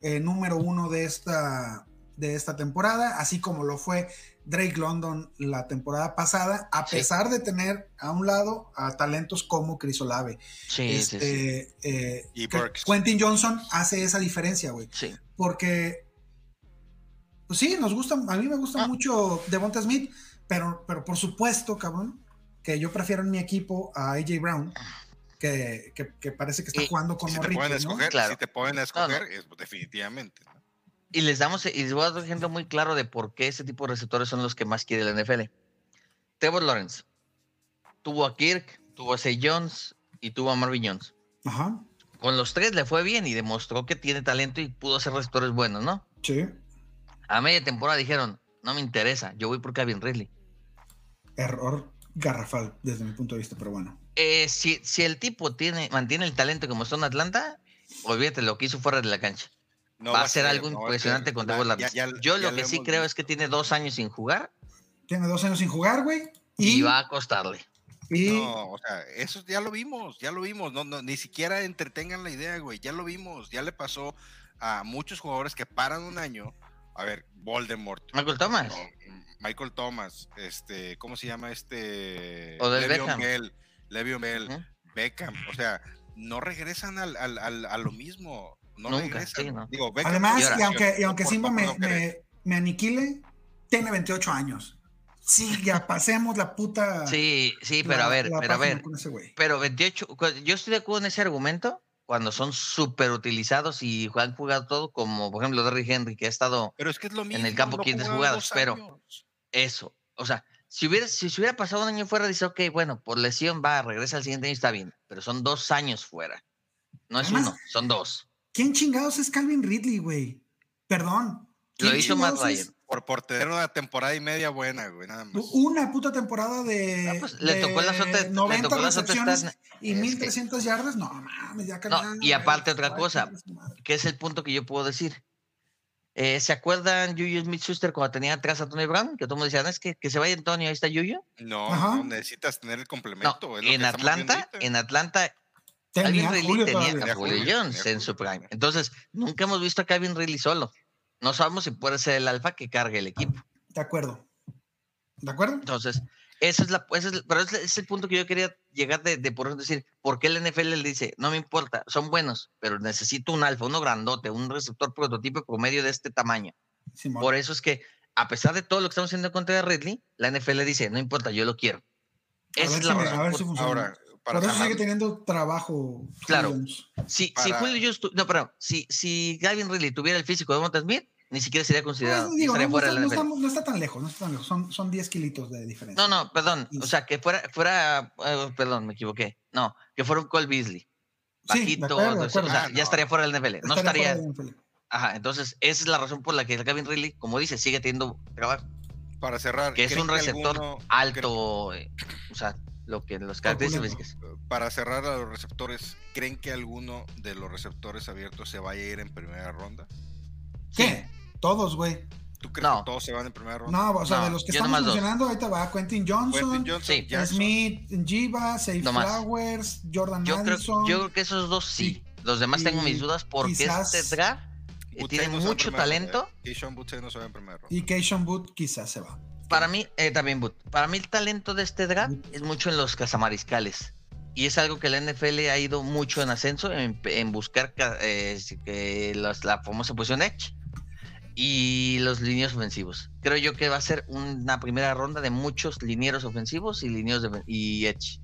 eh, número uno de esta, de esta temporada, así como lo fue Drake London la temporada pasada, a Sí. pesar de tener a un lado a talentos como Chris Olave. Sí, sí, sí. Este, eh, Y. Quentin Johnson hace esa diferencia, güey. Sí. Porque, pues sí, nos gusta, a mí me gusta Ah. mucho Devonta Smith, pero, pero por supuesto, cabrón, que yo prefiero en mi equipo a AJ Brown, que, que- que parece que está Y- jugando con Si te pueden escoger, Claro. si te pueden no. escoger, es definitivamente. Y les damos, y les voy a dar un ejemplo muy claro de por qué ese tipo de receptores son los que más quiere la NFL. Trevor Lawrence tuvo a Kirk, tuvo a Say Jones y tuvo a Marvin Jones. Ajá, Con los tres le fue bien y demostró que tiene talento y pudo hacer receptores buenos, ¿no? sí. A media temporada dijeron, no me interesa, yo voy por Kevin Ridley. Error garrafal desde mi punto de vista, pero bueno. Eh, si, si el tipo tiene, mantiene el talento que mostró en Atlanta, olvídate lo que hizo fuera de la cancha. No va a ser algo no impresionante ser. con Ya- Trevor ya- Lawrence. ya- Yo lo que sí hemos creo visto. es que tiene dos años sin jugar Tiene dos años sin jugar, güey. y, Y, va a costarle. y- No, o sea, eso ya lo vimos, ya lo vimos. No, no, ni siquiera entretengan la idea, güey. Ya lo vimos. Ya le pasó a muchos jugadores que paran un año. A ver, Voldemort. Michael Thomas. no, Michael Thomas, este, ¿cómo se llama este? Odell Le'Veon Beckham. Le'Veon Bell. Beckham, o sea, no regresan al, al- al- a lo mismo. No Nunca, regresan. sí, no. Digo, Beckham además, por y aunque, y aunque Simba me, no me, me aniquile, tiene 28 años. Sí, ya pasemos la puta. Sí, sí, pero la- a ver, pero a ver, pero 28, cu- yo estoy de acuerdo en ese argumento cuando son súper utilizados y han jugado todo, como por ejemplo Derrick Henry, que ha estado Pero es que es lo mismo. en el campo no 500 jugaron jugadas, pero- eso. O sea, si hubiera, si se hubiera pasado un año fuera, dice, ok, bueno, por lesión va, regresa al siguiente año, está bien, pero son dos años fuera. No es Además, uno, son dos. ¿Quién chingados es Calvin Ridley, güey? Perdón. Lo ¿Quién hizo Matt? Ryan. Por, por tener una temporada y media buena, güey, nada más. Una puta temporada de, Ah, pues, le tocó la suerte- de le 90 tocó la suerte recepciones estar- y es que- 1300 yardas. No, mames, ya No, y aparte güey, otra cosa, que es el punto que yo puedo decir. Eh, ¿Se acuerdan Juju Smith-Schuster cuando tenía atrás a Tony Brown? Que todo el mundo decía, "No, es que, que se vaya Antonio, ahí está Juju. No, Ajá. no, necesitas tener el No, complemento. lo en Atlanta, en Atlanta, Tenía Calvin Ridley tenía a Julio Julio, Jones tenía en su prime. Entonces, nunca hemos visto a Calvin Ridley solo. No sabemos si puede ser el alfa que cargue el equipo. De acuerdo. ¿De acuerdo? Entonces, ese es la, ese es el- pero ese es el punto que yo quería llegar de, de por decir, ¿por qué el NFL le dice, no me importa, son buenos, pero necesito un alfa, uno grandote, un receptor prototipo promedio de este tamaño? Simón. Por eso es que, a pesar de todo lo que estamos haciendo contra Ridley, la NFL dice, no importa, yo lo quiero. Esa es si la razón a ver por- si funciona. Ahora, para Por eso sigue teniendo trabajo. Claro. Si, si para- Julio Jones tu- no, pero si, si Gavin Ridley tuviera el físico de Monta Smith, ni siquiera sería considerado. Pues, digo, no, está, de la no NFL. está- no está tan lejos, no está tan lejos. Son, son 10 kilitos de diferencia. No, no, perdón. O sea, que fuera, fuera, eh, perdón, me equivoqué. No, que fuera un Cole Beasley. Sí, de Bajito, acuerdo, de o sea. Ah, ya no. estaría fuera del NFL. No Estaría. Ajá, entonces esa es la razón por la que el Gavin Ridley, como dice, sigue teniendo trabajo. para cerrar, Que es ¿creen un receptor alguno- alto, eh, o sea, lo que los características para cerrar a los receptores, ¿creen que alguno de los receptores abiertos se vaya a ir en primera ronda? ¿Qué? Todos, güey. ¿Tú crees No. que todos se van en primera ronda? No, o sea, No, de los que yo estamos mencionando, ahorita va Quentin Johnson, Quentin Johnson, Sí. Jackson, Smith, Jiva, Safe No. Flowers, Jordan Yo creo, yo creo que esos dos sí. Los demás tengo mis dudas porque este draft eh, tiene mucho talento. ¿eh? Keyshawn Butey no se va en primera ronda. Y Keishon Boot quizás se va. Para mí, eh, también, Boot, para mí el talento de este draft es mucho en los cazamariscales. Y es algo que la NFL ha ido mucho en ascenso, en, en buscar ca- eh, la famosa posición Edge y los linieros ofensivos. Creo yo que va a ser una primera ronda de muchos linieros ofensivos y linieros de, y Edge.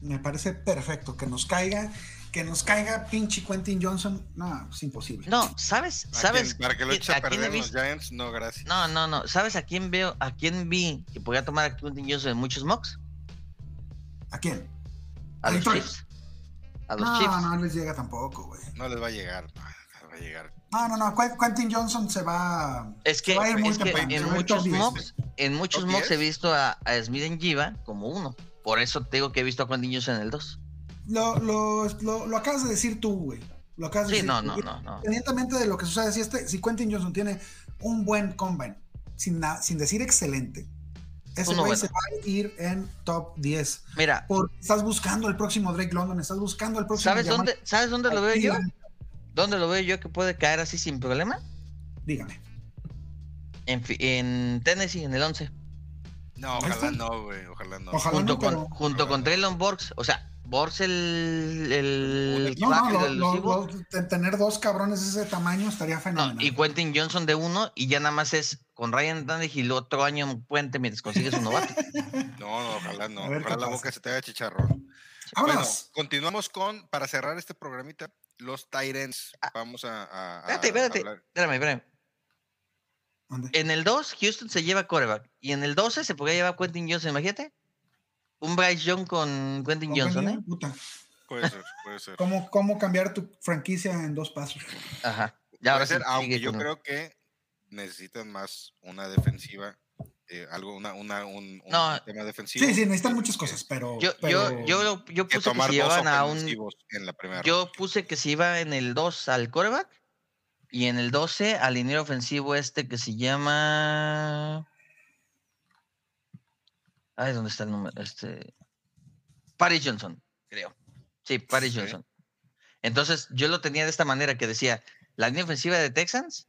Me parece perfecto que nos caiga, que nos caiga pinche Quentin Johnson. No, es imposible. No, ¿sabes? ¿A ¿Sabes? quién- para que lo eches a perder los? Giants, no, gracias. No, no, no. ¿Sabes a quién veo? ¿A quién vi que podía tomar a Quentin Johnson en muchos mocks? ¿A quién? A A los. Chiefs. A los no, Chiefs. no les llega tampoco, güey. No les va a llegar, no les va a llegar. No, no, no. Qu- Quentin Johnson se va. Es que, va a ir muy es que en muchos top 10. mocks, en muchos ¿Top mocks he 10? visto a, a Smith en Jiva como uno. Por eso te digo que he visto a Quentin Johnson en el 2. Lo, lo, lo, lo acabas de decir tú, güey. Lo acabas de decir no, no, no, no. Independientemente de lo que suceda, si, este, si Quentin Johnson tiene un buen combine, sin, na- sin decir excelente, ese güey bueno. se va a ir en top 10. Mira, Porque estás buscando el próximo Drake London, estás buscando el próximo. ¿sabes Jamal dónde, ¿sabes dónde lo veo yo? ¿Dónde lo veo yo que puede caer así sin problema? Dígame. En, Tennessee, en el 11. No, ojalá no, güey, ojalá no. Ojalá. Junto no, con, pero- junto con Traylon Borgs. O sea, Borgs el, el No, no, lo- tener dos cabrones de ese tamaño estaría no, fenomenal. y Quentin Johnson de uno y ya nada más es con Ryan Tannehill otro año en puente mientras consigues un novato. No, no, ojalá no. Ver Ojalá la boca se te haga chicharrón. Bueno, continuamos con, para cerrar este programita, los Tyrants. Vamos a, a- a Ah. Espérate, espérate. hablar. Espérame, espérame. ¿Dónde? En el 2, Houston se lleva coreback. Y en el 12 se podría llevar Quentin Johnson, imagínate. Un Bryce Young con Quentin ¿Cómo Johnson? ¿eh? Puta. Puede ser, puede ser. ¿Cómo, ¿Cómo cambiar tu franquicia en dos pasos? Ajá. Ya Puede ahora sí ser, aunque sigue yo con- creo que necesitan más una defensiva, eh, algo, una, una, un, un No. sistema defensivo. Sí, sí, necesitan que- muchas cosas, pero. Yo, pero- yo, yo, yo Que puse que tomar se llevaban a un. ofensivos en la primera Yo puse que se iba en el 2 al coreback Y en el 12, al liniero ofensivo este que se llama. Ay, ¿dónde está el número? Este. Paris Johnson, creo. Sí, Paris Sí. Johnson. Entonces, yo lo tenía de esta manera que decía: la línea ofensiva de Texans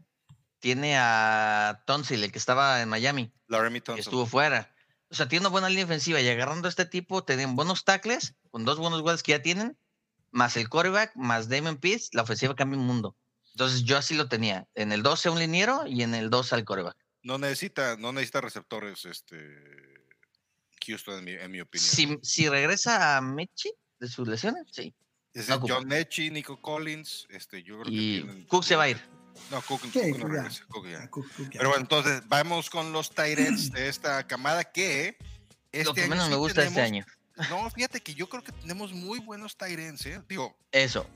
tiene a Tonsil, el que estaba en Miami, Laramie que Thompson. estuvo fuera. O sea, tiene una buena línea ofensiva y agarrando a este tipo, tienen buenos tackles, con dos buenos goles que ya tienen, más el quarterback, más Damon Pierce, la ofensiva cambia un mundo. Entonces yo así lo tenía. En el 12 un liniero y en el 2 al quarterback. No necesita, no necesita receptores, este Houston, en mi, en mi opinión. Si, si regresa a Mechi de sus lesiones, sí. Es no. John Mechie, Nico Collins, este, yo creo que Y tienen- Cook se va a ir. No, Cook, Cook no Cook ya. regresa, Cook ya. Ah, Cook- Cook ya. Pero bueno, entonces vamos con los Tyrants de esta camada que este lo que año menos sí me gusta este tenemos- año. No, fíjate que yo creo que tenemos muy buenos Tyrants, ¿eh? Digo, Eso.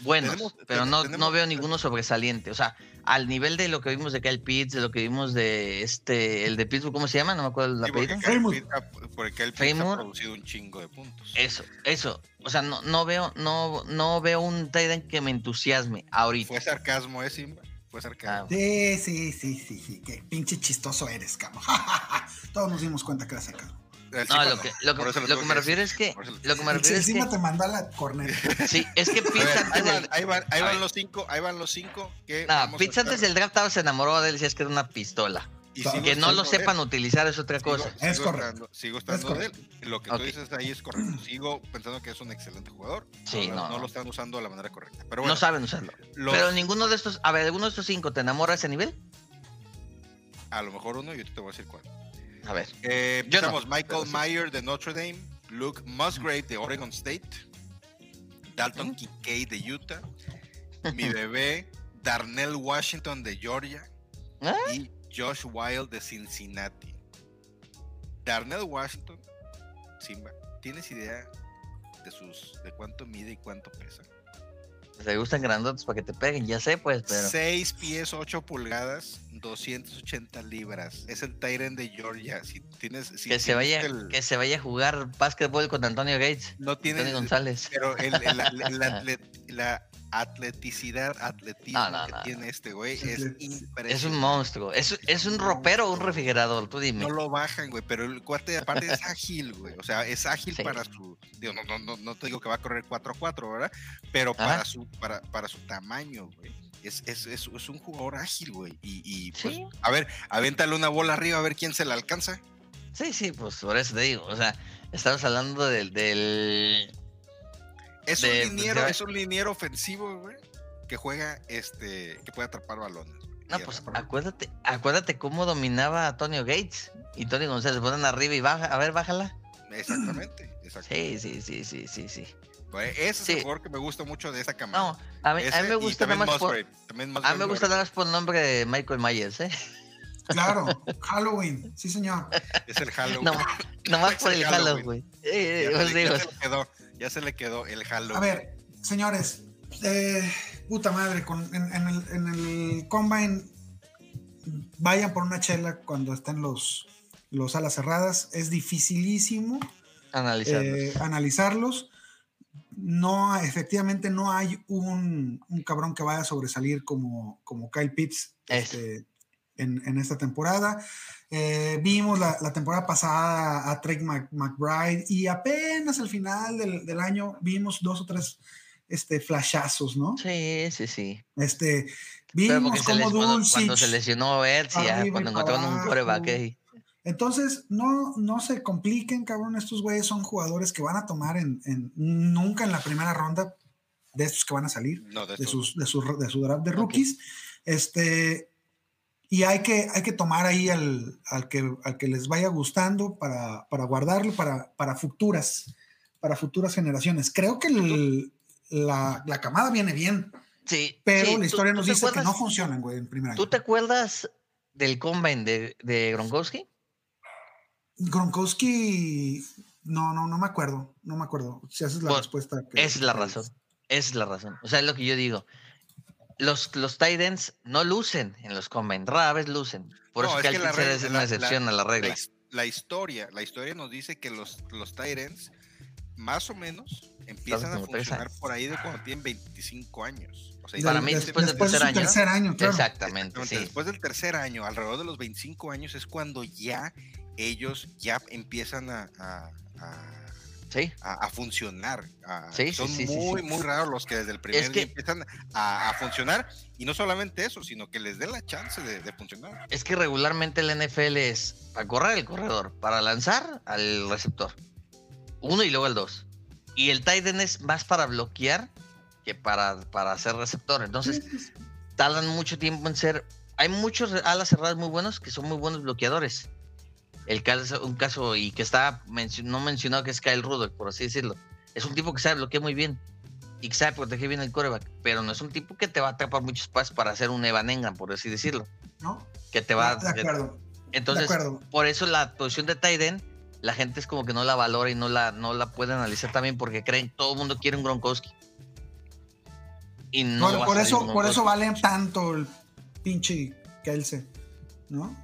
Buenos, Tenemos- pero no, no tenemos- veo ninguno sobresaliente. O sea, al nivel de lo que vimos de Kyle Pitts, de lo que vimos de este, el de Pittsburgh, ¿cómo se llama? No me acuerdo el sí, porque apellido. Kyle ha- porque Kyle Pitts ha producido un chingo de puntos. Eso, eso. O sea, no, no veo, no, no veo un Titan que me entusiasme ahorita. Fue sarcasmo, ¿eh, Simba? Fue sarcasmo. Ah, Sí, sí, sí, sí, sí. Qué pinche chistoso eres, cabrón. Todos nos dimos cuenta que eras. El No, Simba lo que, lo que, lo me refiero es que, lo que me refiero es Encima que, te mandó a la corneta. sí, es que A Pitts ver, antes ahí, del, van, ahí, van, ahí van los cinco, ahí van los cinco que no, vamos a Pitts antes del draft estaba- se enamoró de él y decía que era una pistola. Y Que sigo Que no lo él. sepan utilizar es otra Sigo- cosa. Es sigo correcto. estando- sigo estando de él. Lo que tú dices ahí es correcto. Sigo pensando que es un excelente jugador. Sí, no, no, lo están usando de la manera correcta. Pero bueno, No saben usarlo. los- Pero ninguno de estos, a ver, ¿alguno de estos cinco te enamora a ese nivel? a lo mejor uno, yo te voy a decir cuál. A ver. Eh, no, empezamos Michael sí. Mayer de Notre Dame, Luke Musgrave de Oregon State, Dalton Kincaid de Utah, mi bebé Darnell Washington de Georgia ¿Ah? y Josh Wild de Cincinnati. Darnell Washington, Simba, ¿tienes idea de sus de cuánto mide y cuánto pesa? Te gustan grandotes para que te peguen, ya sé, pues, pero. 6 pies 8 pulgadas, 280 libras. Es el Tyrant de Georgia. Si tienes si Que se vaya, el- que se vaya a jugar básquetbol con Antonio Gates, no tienes Antonio González. Pero el- el- la, la- la atlet- la atleticidad, atletismo No, no, que no, tiene este güey es impresionante. Es un monstruo. Es, es un ropero o un refrigerador, tú dime. No lo bajan, güey, pero el cuate aparte es ágil, güey. O sea, es ágil Sí. para su. Digo, no, no, no, no te digo que va a correr 4-4, ¿verdad? Pero Ajá. para su, para, para su tamaño, güey. Es, es, es, es un jugador ágil, güey. Y, y, pues, Sí. a ver, avéntale una bola arriba a ver quién se la alcanza. Sí, sí, pues por eso te digo. O sea, estamos hablando del. del Es De- un liniero, de- es un liniero ofensivo, güey. Que juega, este, que puede atrapar balones. no, pues atrapar- acuérdate, acuérdate cómo dominaba a Antonio Gates. Y Tony González ponen arriba y baja. A ver, bájala. Exactamente, exactamente. Sí, sí, sí, sí, sí, sí. Güey, Ese es Sí. el jugador que me gusta mucho de esta cámara. No, a mí, a mí me gusta nada más por. A mí me gusta nada más por el nombre de Michael Myers, ¿eh? Claro, Halloween, sí señor. Es el Halloween. No, nomás por el Halloween. Halloween. Eh, ya, os se le, digo, ya se le quedó, ya se le quedó el Halloween. A ver, señores, eh, puta madre, con, en, en el, en el Combine, vayan por una chela cuando estén los, los alas cerradas. Es dificilísimo analizarlos. eh, analizarlos. No, efectivamente, no hay un, un cabrón que vaya a sobresalir como, como Kyle Pitts este, en, en esta temporada. Eh, vimos la, la temporada pasada a Trey Mc- McBride y apenas al final del, del año vimos dos o tres este, flashazos, ¿no? Sí, sí, sí. Este, vimos como cuando, cuando se lesionó y cuando encontraron un coreback ahí. Entonces, no, no se compliquen, cabrón. Estos güeyes son jugadores que van a tomar en, en- nunca en la primera ronda de estos que van a salir, no, de de, sus, de, su, de su draft de rookies. Este, y hay que, hay que tomar ahí al, al, que, al que les vaya gustando para, para guardarlo para, para futuras, para futuras generaciones. Creo que el- la, la camada viene bien, Sí, pero sí, la ¿tú- historia tú nos dice que no funcionan, güey, en primer año. ¿Tú te acuerdas del combine de, de Gronkowski? Gronkowski, no, no, no me acuerdo, no me acuerdo. Si esa es la Pues, respuesta. que- Esa es la que- razón. Esa es la razón. O sea, es lo que yo digo. Los, los tight ends no lucen en los combine, rara vez lucen. Por No, eso es que que la regla- es una la- excepción a la la, regla. la historia, la historia nos dice que los, los Tyrants, más o menos, empiezan a funcionar por ahí de cuando tienen 25 años. O sea, Y Para del- mí, des- después del de tercer año. tercer año, claro. Exactamente, Exactamente, sí. Después del tercer año, alrededor de los 25 años, es cuando ya ellos ya empiezan a, a- a- Sí, a- a funcionar. a- Sí, sí, son sí, sí, muy, sí. muy raros los que desde el primer Es día que- empiezan a, a funcionar. Y no solamente eso, sino que les den la chance de, de funcionar. es que regularmente el NFL es para correr el corredor, para lanzar al receptor. Uno y luego el dos. Y el tight end es más para bloquear que para, para ser receptor. Entonces, tardan mucho tiempo en ser. Hay muchos alas cerradas muy buenos que son muy buenos bloqueadores. El caso, un caso y que está no mencionado que es Kyle Rudolph, por así decirlo. Es un tipo que sabe bloquear muy bien y que sabe proteger bien el coreback, pero no es un tipo que te va a atrapar muchos pases para hacer un Evan Engram, por así decirlo. ¿No? Que te va de acuerdo. Entonces, de acuerdo. por eso la posición de end, la gente es como que no la valora y no la, no la puede analizar también porque creen todo el mundo quiere un Gronkowski. Y no por por eso, por eso vale tanto el pinche Kelsey, ¿no?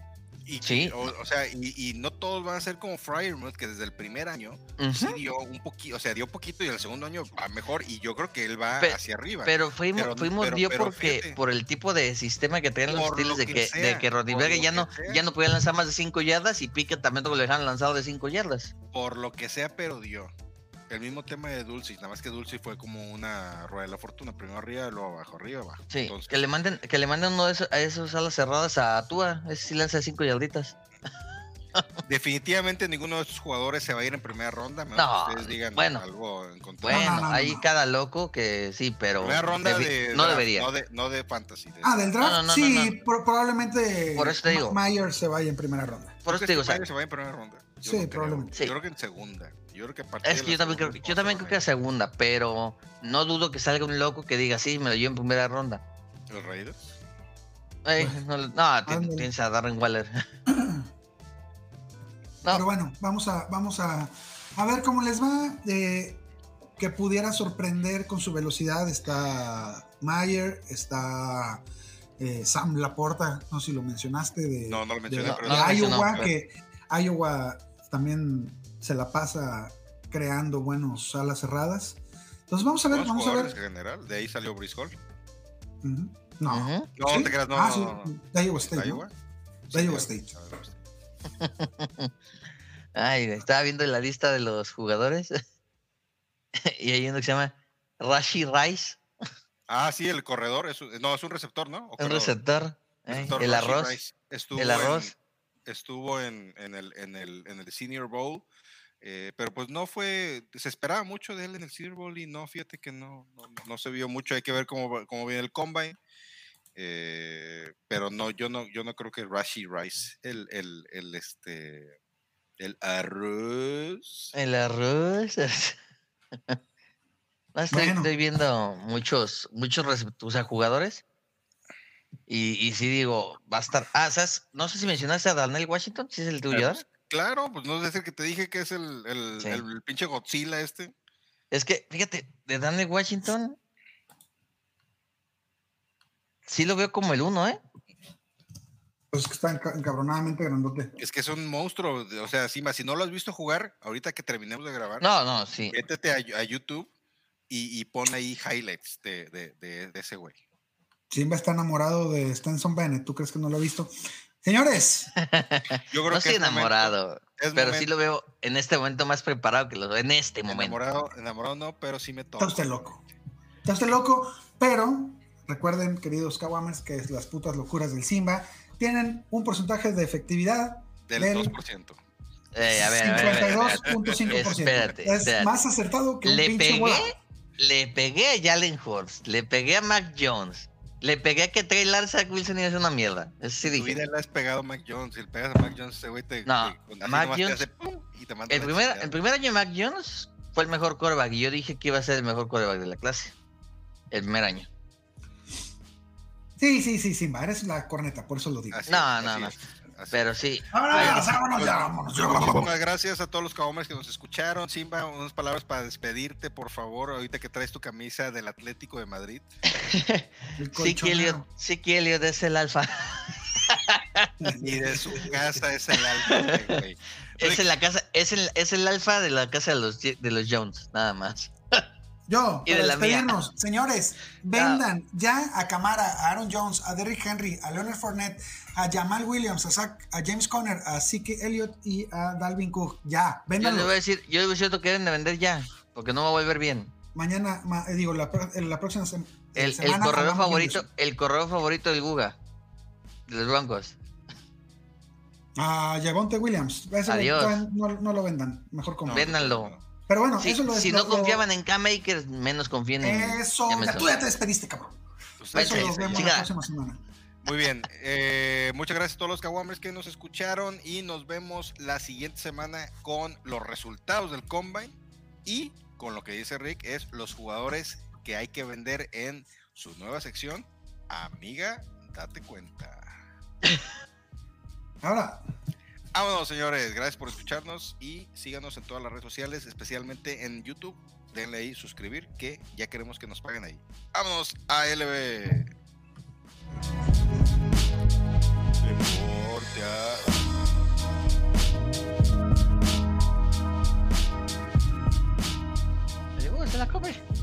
Y, Sí. o, o sea, y, y no todos van a ser como Fryermuth, que desde el primer año sí dio un poquito, o sea, dio poquito y el segundo año va mejor. Y yo creo que él va hacia arriba. Pero fuimos, Pero- fuimos pero- dio porque fíjate. por el tipo de sistema que tenían los estilos de que sea, de que Rodríguez ya no, sea. ya no podía lanzar más de 5 yardas y Pickett también lo dejaron lanzado de 5 yardas. por lo que sea, pero dio. El mismo tema de Dulce, nada más que Dulce fue como una rueda de la fortuna, primero arriba, luego abajo, arriba, abajo. Sí, Entonces, que le manden, que le manden uno de esos, a esos alas cerradas a Tua, ese sí lanza 5 yarditas. definitivamente ninguno de estos jugadores se va a ir en primera ronda, No, que ustedes digan bueno, algo en contra. Bueno, no, no, hay no. cada loco que sí, pero primera ronda debi- de no debería. No de, no de fantasy. de- Ah, del draft, No, no, no, sí, no, no. pro- probablemente Por eso te digo. Myers se vaya en primera ronda. Por ¿Tú eso te digo, o sea, se vaya en primera ronda? Yo Sí, probablemente. Sí. Yo creo que en segunda. Yo creo que a partir es que la yo también creo, yo también creo que a van segunda, pero no dudo que salga un loco que diga, sí, me lo llevo en primera ronda. Los Raiders. Ey, no, ti- piensa a Darren Waller. Pero no, bueno, vamos a, vamos a, a ver cómo les va. eh, que pudiera sorprender con su velocidad. Está Mayer, está eh, Sam Laporta, no sé si lo mencionaste, de, No, no lo mencioné, de- pero de no lo mencionó, Iowa, pero- que Iowa también se la pasa creando buenos alas cerradas. Entonces vamos a ver, vamos a ver. en general. De ahí salió Brice Hall. No, Ujú. No, ¿Sí? te creas, no. Ah, sí, de Iowa State. ¿De ¿no? Iowa? State. Ay, estaba viendo la lista de los jugadores y hay uno que se llama Rashi Rice, Ah, sí, el corredor. Es, un- no, es un receptor, ¿no? ¿O un corredor? receptor. el arroz. Rice. Estuvo el arroz. En, estuvo en, en el, en, el, en el Senior Bowl. Eh, pero pues no fue, se esperaba mucho de él en el Senior Bowl y no, fíjate que no, no, no se vio mucho, hay que ver cómo, cómo viene el combine, eh, pero no, yo no, yo no creo que Rashi Rice, el, el, el, este, el arroz, El arroz. No, estoy, Bueno. estoy viendo muchos, muchos o sea, jugadores. Y, y sí digo, va a estar. Ah, ¿sabes? No sé si mencionaste a Daniel Washington, si es el tuyo, pues, claro, pues no es el que te dije que es el, el, Sí. el pinche Godzilla este, Es que, fíjate, de Daniel Washington. Sí lo veo como el uno, ¿eh? Pues que está enca- encabronadamente grandote. es que es un monstruo, o sea, Simba, si no lo has visto jugar, ahorita que terminemos de grabar, No, no, sí. métete a, a YouTube y, y pon ahí highlights de, de, de- de ese güey. Simba está enamorado de Stenson Bennett. ¿Tú crees que no lo ha visto? Señores, Yo creo No que estoy es momento- enamorado, es pero sí lo veo en este momento más preparado que lo en este momento. enamorado, enamorado no, pero sí me está toca. usted loco. Está usted loco, pero recuerden, queridos Kawamers, que las putas locuras del Simba tienen un porcentaje de efectividad Del del 2%. Eh, a ver, a ver, a ver, a ver. 52.5%. Espérate, es espérate. más acertado que un Le pinche pegué, le pegué a Jalen Hurts, le pegué a Mac Jones, le pegué a que Trey Lance Zach Wilson iba a ser una mierda. Eso sí Tu vida dije. le has pegado a Mac Jones. Si le pegas a Mac Jones, ese güey te. No, te- Mac te Jones- hace pum y te manda El primer, chingada. el primer año de Mac Jones fue el mejor quarterback y yo dije que iba a ser el mejor quarterback de la clase. El primer año. Sí, sí, sí, Simba, eres la corneta, por eso lo digo. Así No, es, no, no. es, así Pero sí, Vámonos, vámonos, Pues, ya, vámonos. Muchísimas gracias a todos los cabomers que nos escucharon. Simba, unas palabras para despedirte, por favor, ahorita que traes tu camisa del Atlético de Madrid. Sí que. Elliot, sí que Elliot es el alfa. Ni de su casa es el güey. Es en la casa, es el, es el alfa de la casa de los, de los Jones, nada más. Yo, Y de para la mía. despedirnos, señores, vendan ya a Camara, a Aaron Jones, a Derrick Henry, a Leonard Fournette, a Jamal Williams, a, Zach- a James Conner, a Zeke Elliott y a Dalvin Cook. Ya, Yo les véndanlo. voy a decir, yo les voy a decir que deben de vender ya, porque no va a volver bien. Mañana, ma- eh, digo, la, en la próxima sem- El, el semana. corredor hablamos bien favorito, el corredor favorito del Guga, de los Broncos. A Javonte Williams. Ese Adiós. no, no lo vendan. Mejor como. Véndanlo. Pero bueno, Si, eso lo si lo- no lo- confiaban en Cam Akers, menos confíen en Eso, ya, tú ya te despediste, cabrón. Ustedes Eso lo vemos la próxima semana. Muy bien, eh, muchas gracias a todos los Kawamers que nos escucharon y nos vemos la siguiente semana con los resultados del Combine y con lo que dice Rick es los jugadores que hay que vender en su nueva sección. Amiga, date cuenta. Ahora, Vámonos, señores. Gracias por escucharnos y síganos en todas las redes sociales, especialmente en YouTube. Denle ahí suscribir, que ya queremos que nos paguen ahí. Vámonos a LB. Deportes. ¿Te ah. gusta la comer?